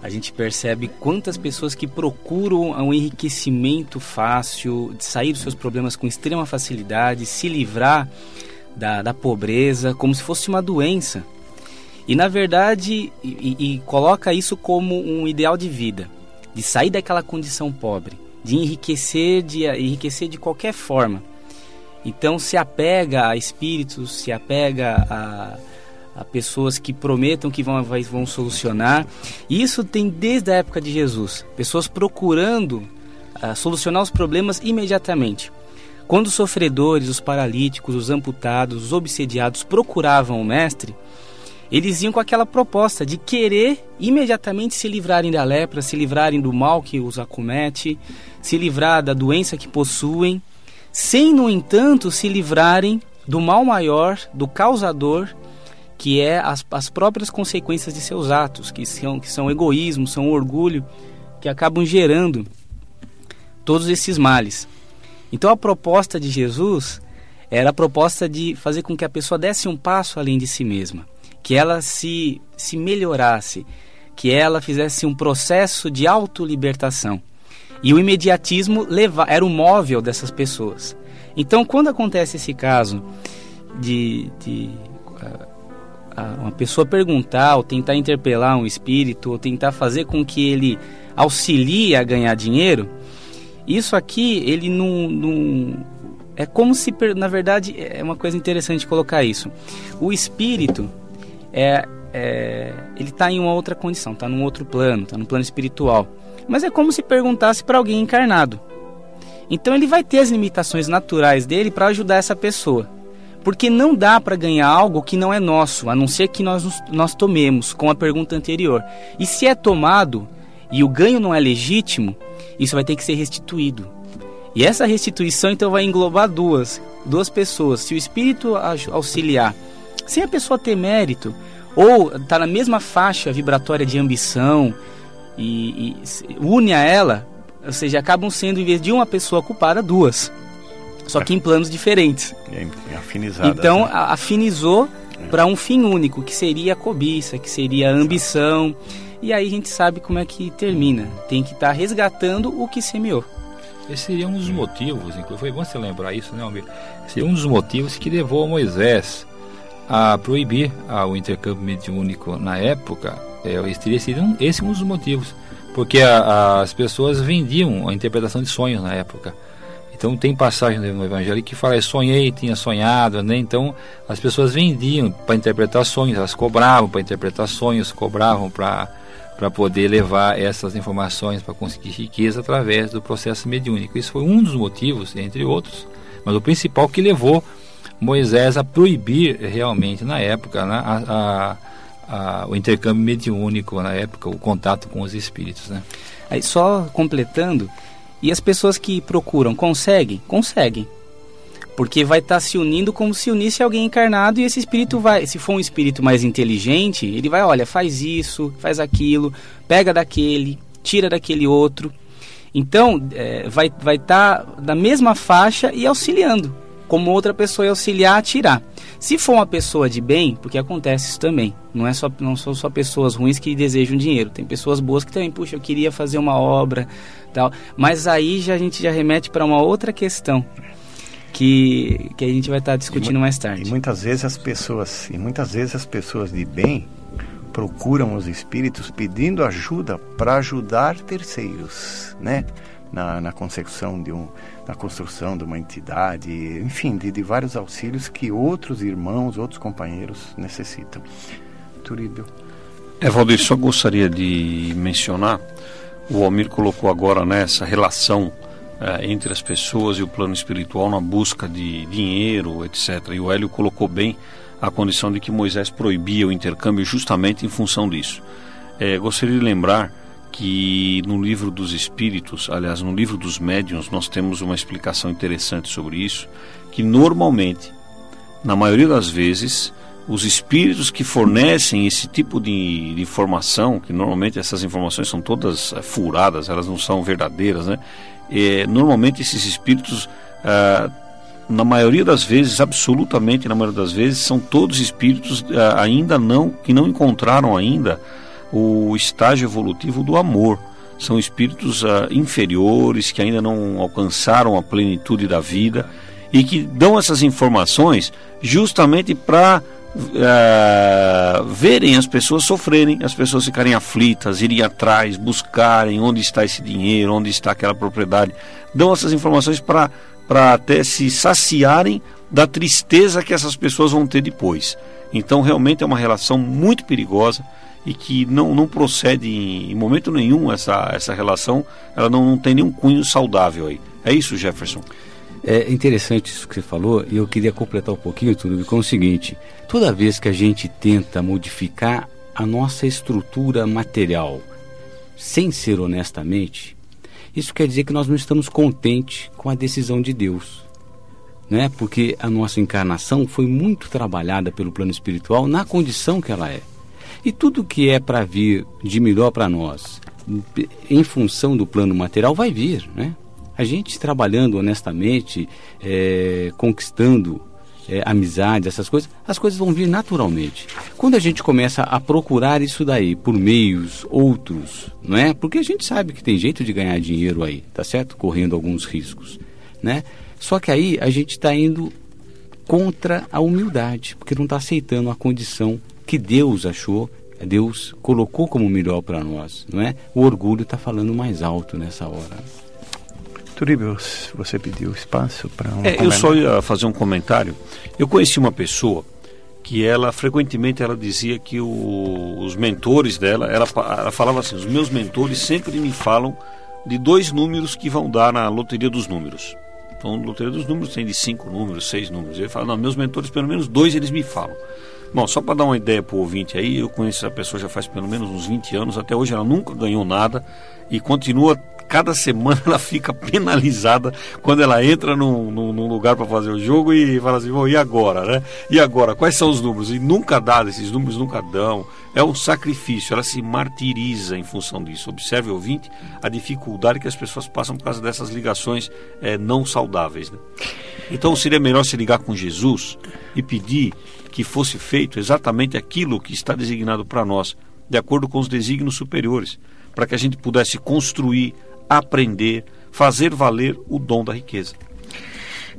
a gente percebe quantas pessoas que procuram um enriquecimento fácil, de sair dos seus problemas com extrema facilidade, se livrar da, da pobreza, como se fosse uma doença. E na verdade, e, e coloca isso como um ideal de vida, de sair daquela condição pobre, de enriquecer, de enriquecer de qualquer forma. Então se apega a espíritos, se apega a, a pessoas que prometam que vão, vão solucionar. Isso tem desde a época de Jesus. Pessoas procurando uh, solucionar os problemas imediatamente. Quando os sofredores, os paralíticos, os amputados, os obsediados procuravam o Mestre, eles iam com aquela proposta de querer imediatamente se livrarem da lepra, se livrarem do mal que os acomete, se livrar da doença que possuem sem, no entanto, se livrarem do mal maior, do causador, que é as, as próprias consequências de seus atos, que são, que são egoísmo, são orgulho, que acabam gerando todos esses males. Então a proposta de Jesus era a proposta de fazer com que a pessoa desse um passo além de si mesma, que ela se, se melhorasse, que ela fizesse um processo de autolibertação. E o imediatismo leva, era o móvel dessas pessoas. Então, quando acontece esse caso de, de uh, uma pessoa perguntar ou tentar interpelar um espírito ou tentar fazer com que ele auxilie a ganhar dinheiro, isso aqui ele não, não é como se na verdade é uma coisa interessante colocar isso. O espírito é, é ele está em uma outra condição, está num outro plano, está no plano espiritual. Mas é como se perguntasse para alguém encarnado. Então ele vai ter as limitações naturais dele para ajudar essa pessoa. Porque não dá para ganhar algo que não é nosso, a não ser que nós, nós tomemos, com a pergunta anterior. E se é tomado e o ganho não é legítimo, isso vai ter que ser restituído. E essa restituição então vai englobar duas, duas pessoas. Se o espírito auxiliar, sem a pessoa ter mérito, ou está na mesma faixa vibratória de ambição, e, e une a ela, ou seja, acabam sendo, em vez de uma pessoa culpada, duas. Só que em planos diferentes. É. Então, né? afinizou é. para um fim único, que seria a cobiça, que seria a ambição. E aí a gente sabe como é que termina. Tem que estar tá resgatando o que semeou. Esse seria um dos motivos, inclusive, foi bom você lembrar isso, né, Almir? Seria um dos motivos que levou Moisés a proibir o intercâmbio mediúnico na época é, teria sido um, esse um dos motivos. Porque a, a, as pessoas vendiam a interpretação de sonhos na época. Então tem passagem no Evangelho que fala, sonhei, tinha sonhado, né? Então as pessoas vendiam para interpretar sonhos, elas cobravam para interpretar sonhos, cobravam para poder levar essas informações para conseguir riqueza através do processo mediúnico. Isso foi um dos motivos, entre outros, mas o principal que levou Moisés a proibir realmente na época né, a, a a, o intercâmbio mediúnico na época, o contato com os espíritos. Né? Aí só completando, e as pessoas que procuram conseguem? Conseguem. Porque vai estar tá se unindo como se unisse alguém encarnado e esse espírito vai, se for um espírito mais inteligente, ele vai, olha, faz isso, faz aquilo, pega daquele, tira daquele outro. Então, é, vai estar vai tá na mesma faixa e auxiliando. Como outra pessoa e auxiliar a tirar. Se for uma pessoa de bem, porque acontece isso também, não é só não são só pessoas ruins que desejam dinheiro, tem pessoas boas que também, puxa, eu queria fazer uma obra, tal. Mas aí já a gente já remete para uma outra questão que, que a gente vai estar tá discutindo mais tarde. E muitas vezes as pessoas, e muitas vezes as pessoas de bem procuram os espíritos pedindo ajuda para ajudar terceiros, né? Na, na consecução de um, na construção de uma entidade, enfim, de, de vários auxílios que outros irmãos, outros companheiros necessitam. Turíbio. É, Valdir, só gostaria de mencionar, o Almir colocou agora nessa né, relação é, entre as pessoas e o plano espiritual na busca de dinheiro, etc. E o Hélio colocou bem a condição de que Moisés proibia o intercâmbio justamente em função disso. É, gostaria de lembrar que no livro dos Espíritos, aliás, no livro dos Médiuns, nós temos uma explicação interessante sobre isso, que normalmente, na maioria das vezes, os espíritos que fornecem esse tipo de, informação, que normalmente essas informações são todas é, furadas, elas não são verdadeiras, né? É, normalmente esses espíritos ah, na maioria das vezes, absolutamente na maioria das vezes, são todos espíritos ah, ainda não, que não encontraram ainda o estágio evolutivo do amor. São espíritos ah, inferiores que ainda não alcançaram a plenitude da vida e que dão essas informações justamente para Uh, verem as pessoas sofrerem, as pessoas ficarem aflitas, irem atrás, buscarem onde está esse dinheiro, onde está aquela propriedade. Dão essas informações para até se saciarem da tristeza que essas pessoas vão ter depois. Então, realmente é uma relação muito perigosa e que não, não procede em, em momento nenhum essa, essa relação, ela não, não tem nenhum cunho saudável aí. É isso, Jefferson? É interessante isso que você falou e eu queria completar um pouquinho tudo com o seguinte: toda vez que a gente tenta modificar a nossa estrutura material sem ser honestamente, isso quer dizer que nós não estamos contentes com a decisão de Deus. Né? Porque a nossa encarnação foi muito trabalhada pelo plano espiritual na condição que ela é. E tudo que é para vir de melhor para nós, em função do plano material, vai vir. Né? A gente trabalhando honestamente, é, conquistando é, amizades, essas coisas, as coisas vão vir naturalmente. Quando a gente começa a procurar isso daí por meios outros, não é? Porque a gente sabe que tem jeito de ganhar dinheiro aí, tá certo? Correndo alguns riscos, né? Só que aí a gente está indo contra a humildade, porque não está aceitando a condição que Deus achou, Deus colocou como melhor para nós, não é? O orgulho está falando mais alto nessa hora. Turíbio, você pediu espaço para um é, Eu só ia fazer um comentário. Eu conheci uma pessoa que ela frequentemente ela dizia que o, os mentores dela, ela, ela falava assim, os meus mentores sempre me falam de dois números que vão dar na loteria dos números. Então, loteria dos números tem de cinco números, seis números. Ele fala, não, meus mentores, pelo menos dois eles me falam. Bom, só para dar uma ideia para o ouvinte aí, eu conheço essa pessoa já faz pelo menos uns 20 anos, até hoje ela nunca ganhou nada e continua cada semana ela fica penalizada quando ela entra num, num, num lugar para fazer o jogo e fala assim, e agora, né? E agora, quais são os números? E nunca dá, esses números nunca dão. É um sacrifício, ela se martiriza em função disso. Observe, ouvinte, a dificuldade que as pessoas passam por causa dessas ligações é, não saudáveis. Né? Então seria melhor se ligar com Jesus e pedir que fosse feito exatamente aquilo que está designado para nós, de acordo com os desígnios superiores, para que a gente pudesse construir aprender, fazer valer o dom da riqueza.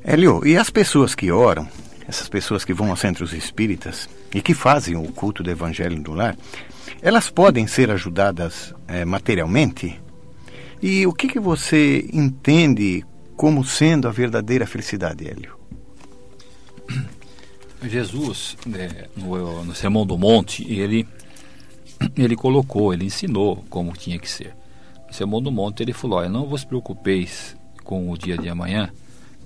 Hélio, e as pessoas que oram, essas pessoas que vão aos centros espíritas e que fazem o culto do evangelho do lar, elas podem ser ajudadas é, materialmente? E o que, que você entende como sendo a verdadeira felicidade, Hélio? Jesus, é, no, no Sermão do Monte, ele, ele colocou, ele ensinou como tinha que ser. Sermão do Monte, ele falou: Não vos preocupeis com o dia de amanhã,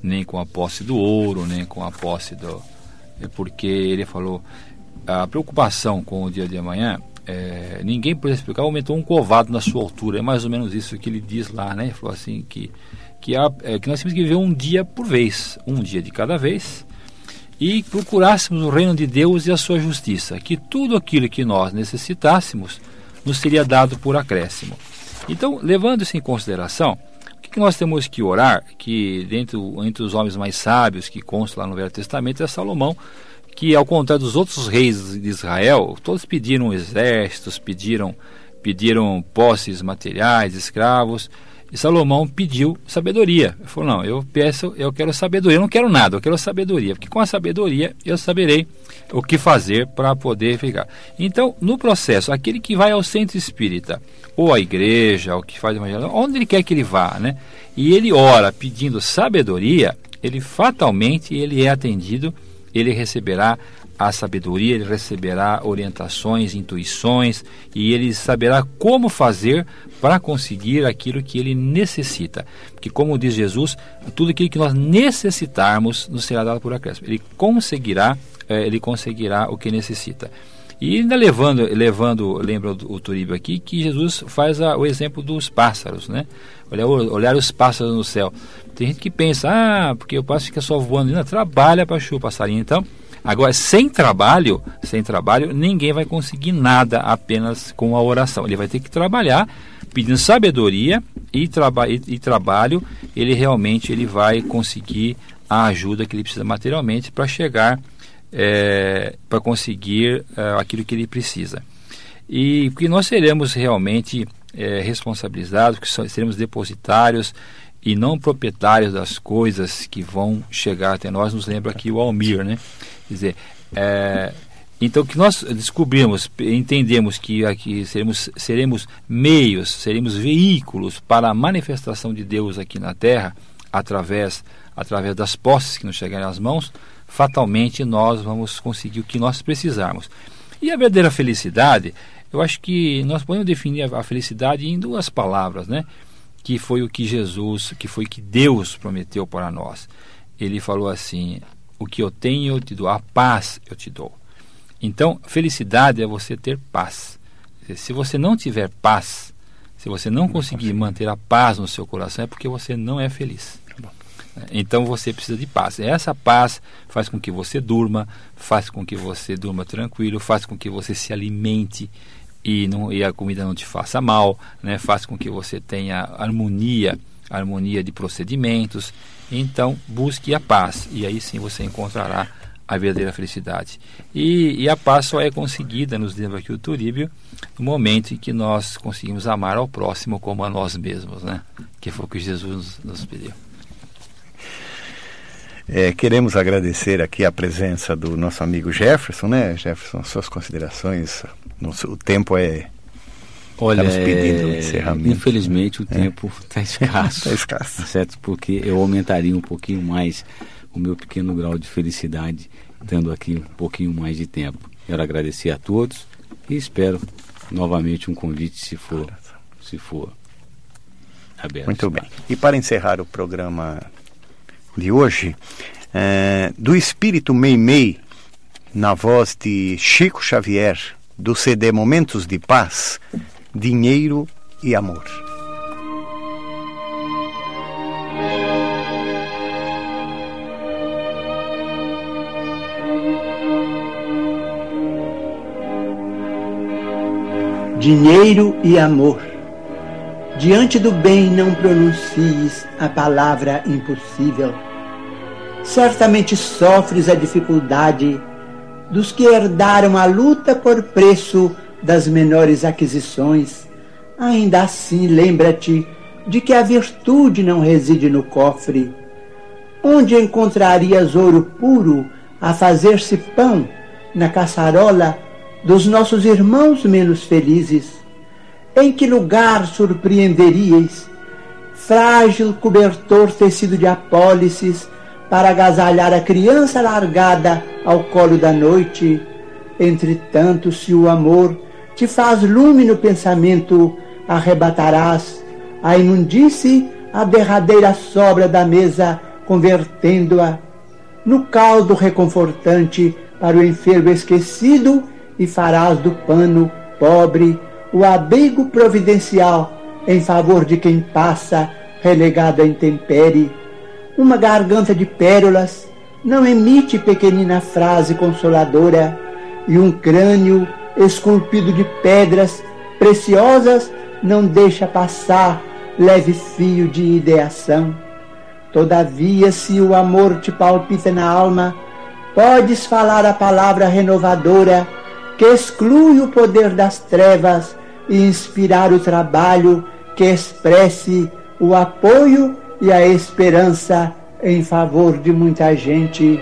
nem com a posse do ouro, nem com a posse do. É porque ele falou: a preocupação com o dia de amanhã, é, ninguém pode explicar, aumentou um covado na sua altura. É mais ou menos isso que ele diz lá, né? Ele falou assim: que, que, há, é, que nós temos que viver um dia por vez, um dia de cada vez, e procurássemos o reino de Deus e a sua justiça, que tudo aquilo que nós necessitássemos nos seria dado por acréscimo. Então, levando isso em consideração, O que nós temos que orar? Que dentro, entre os homens mais sábios que constam lá no Velho Testamento é Salomão, que ao contrário dos outros reis de Israel, todos pediram exércitos, pediram, pediram posses materiais, escravos. E Salomão pediu sabedoria. Ele falou: Não, eu peço, eu quero sabedoria. Eu não quero nada, eu quero sabedoria. Porque com a sabedoria eu saberei o que fazer para poder ficar. Então, no processo, aquele que vai ao centro espírita, ou à igreja, ou que faz evangelho, onde ele quer que ele vá, né? E ele ora pedindo sabedoria, ele fatalmente ele é atendido, ele receberá a sabedoria, ele receberá orientações, intuições e ele saberá como fazer para conseguir aquilo que ele necessita. Porque, como diz Jesus, tudo aquilo que nós necessitarmos nos será dado por acréscimo. Ele conseguirá, é, ele conseguirá o que necessita. E ainda levando, levando lembra o, o Turíbio aqui, que Jesus faz a, o exemplo dos pássaros, né? Olhar, olhar os pássaros no céu. Tem gente que pensa, ah, porque o pássaro fica só voando. Não, trabalha para o passarinho. Então, Agora, sem trabalho, sem trabalho, ninguém vai conseguir nada apenas com a oração. Ele vai ter que trabalhar pedindo sabedoria e, traba e, e trabalho, ele realmente ele vai conseguir a ajuda que ele precisa materialmente para chegar, é, para conseguir é, aquilo que ele precisa. E que nós seremos realmente é, responsabilizados, que seremos depositários e não proprietários das coisas que vão chegar até nós, nos lembra aqui o Almir, né? Quer dizer, é, então que nós descobrimos, entendemos que aqui seremos, seremos meios, seremos veículos para a manifestação de Deus aqui na Terra, através, através das posses que nos chegarem às mãos, fatalmente nós vamos conseguir o que nós precisarmos. E a verdadeira felicidade, eu acho que nós podemos definir a felicidade em duas palavras, né? Que foi o que Jesus, que foi o que Deus prometeu para nós. Ele falou assim: o que eu tenho eu te dou, a paz eu te dou. Então, felicidade é você ter paz. Se você não tiver paz, se você não conseguir manter a paz no seu coração, é porque você não é feliz. Então você precisa de paz. Essa paz faz com que você durma, faz com que você durma tranquilo, faz com que você se alimente e, não, e a comida não te faça mal, né? faz com que você tenha harmonia, harmonia de procedimentos. Então, busque a paz e aí sim você encontrará a verdadeira felicidade. E, e a paz só é conseguida, nos lembra aqui o Turíbio, no momento em que nós conseguimos amar ao próximo como a nós mesmos, né? que foi o que Jesus nos pediu. É, queremos agradecer aqui a presença do nosso amigo Jefferson, né? Jefferson, suas considerações. Nosso, o tempo é Olha, Estamos pedindo é, encerramento. Infelizmente o é. tempo está escasso. Está escasso. Tá certo? Porque eu aumentaria um pouquinho mais o meu pequeno grau de felicidade, dando aqui um pouquinho mais de tempo. Quero agradecer a todos e espero novamente um convite se for, se for aberto. Muito bem. E para encerrar o programa de hoje, é, do espírito Meimei, na voz de Chico Xavier, do CD Momentos de Paz, dinheiro e amor. Dinheiro e amor. Diante do bem não pronuncies a palavra impossível. Certamente sofres a dificuldade dos que herdaram a luta por preço das menores aquisições, ainda assim lembra-te de que a virtude não reside no cofre. Onde encontrarias ouro puro a fazer-se pão na caçarola dos nossos irmãos menos felizes? Em que lugar surpreenderíeis frágil cobertor tecido de apólices para agasalhar a criança largada ao colo da noite? Entretanto, se o amor te faz lume no pensamento, arrebatarás a imundície a derradeira sobra da mesa, convertendo-a no caldo reconfortante para o enfermo esquecido e farás do pano pobre o abrigo providencial em favor de quem passa relegado à intempérie. Uma garganta de pérolas não emite pequenina frase consoladora e um crânio esculpido de pedras preciosas, não deixa passar leve fio de ideação. Todavia, se o amor te palpita na alma, podes falar a palavra renovadora que exclui o poder das trevas e inspirar o trabalho que expresse o apoio e a esperança em favor de muita gente.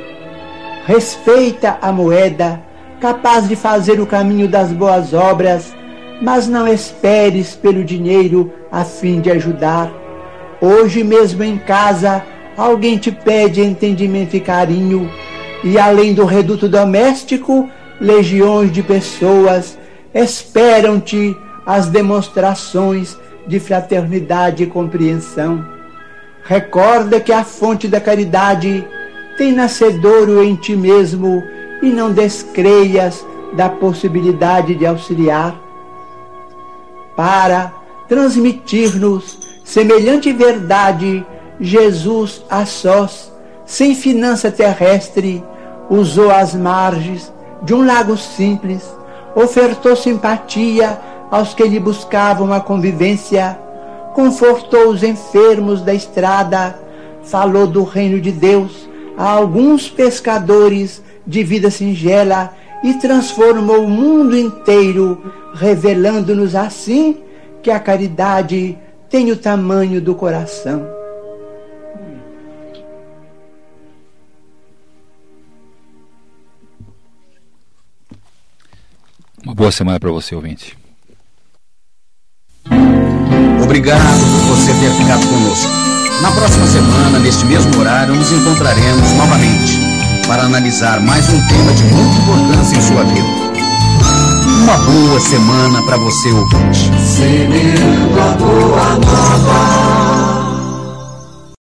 Respeita a moeda, capaz de fazer o caminho das boas obras, mas não esperes pelo dinheiro a fim de ajudar. Hoje mesmo em casa, alguém te pede entendimento e carinho, e além do reduto doméstico, legiões de pessoas esperam-te as demonstrações de fraternidade e compreensão. Recorda que a fonte da caridade tem nascedouro em ti mesmo e não descreias da possibilidade de auxiliar. Para transmitir-nos semelhante verdade, Jesus a sós, sem finança terrestre, usou as margens de um lago simples, ofertou simpatia aos que lhe buscavam a convivência, confortou os enfermos da estrada, falou do reino de Deus a alguns pescadores de vida singela e transformou o mundo inteiro, revelando-nos assim que a caridade tem o tamanho do coração. Uma boa semana para você, ouvinte. Obrigado por você ter ficado conosco. Na próxima semana, neste mesmo horário, nos encontraremos novamente para analisar mais um tema de muita importância em sua vida. Uma boa semana para você, ouvinte. Semeando a boa nova.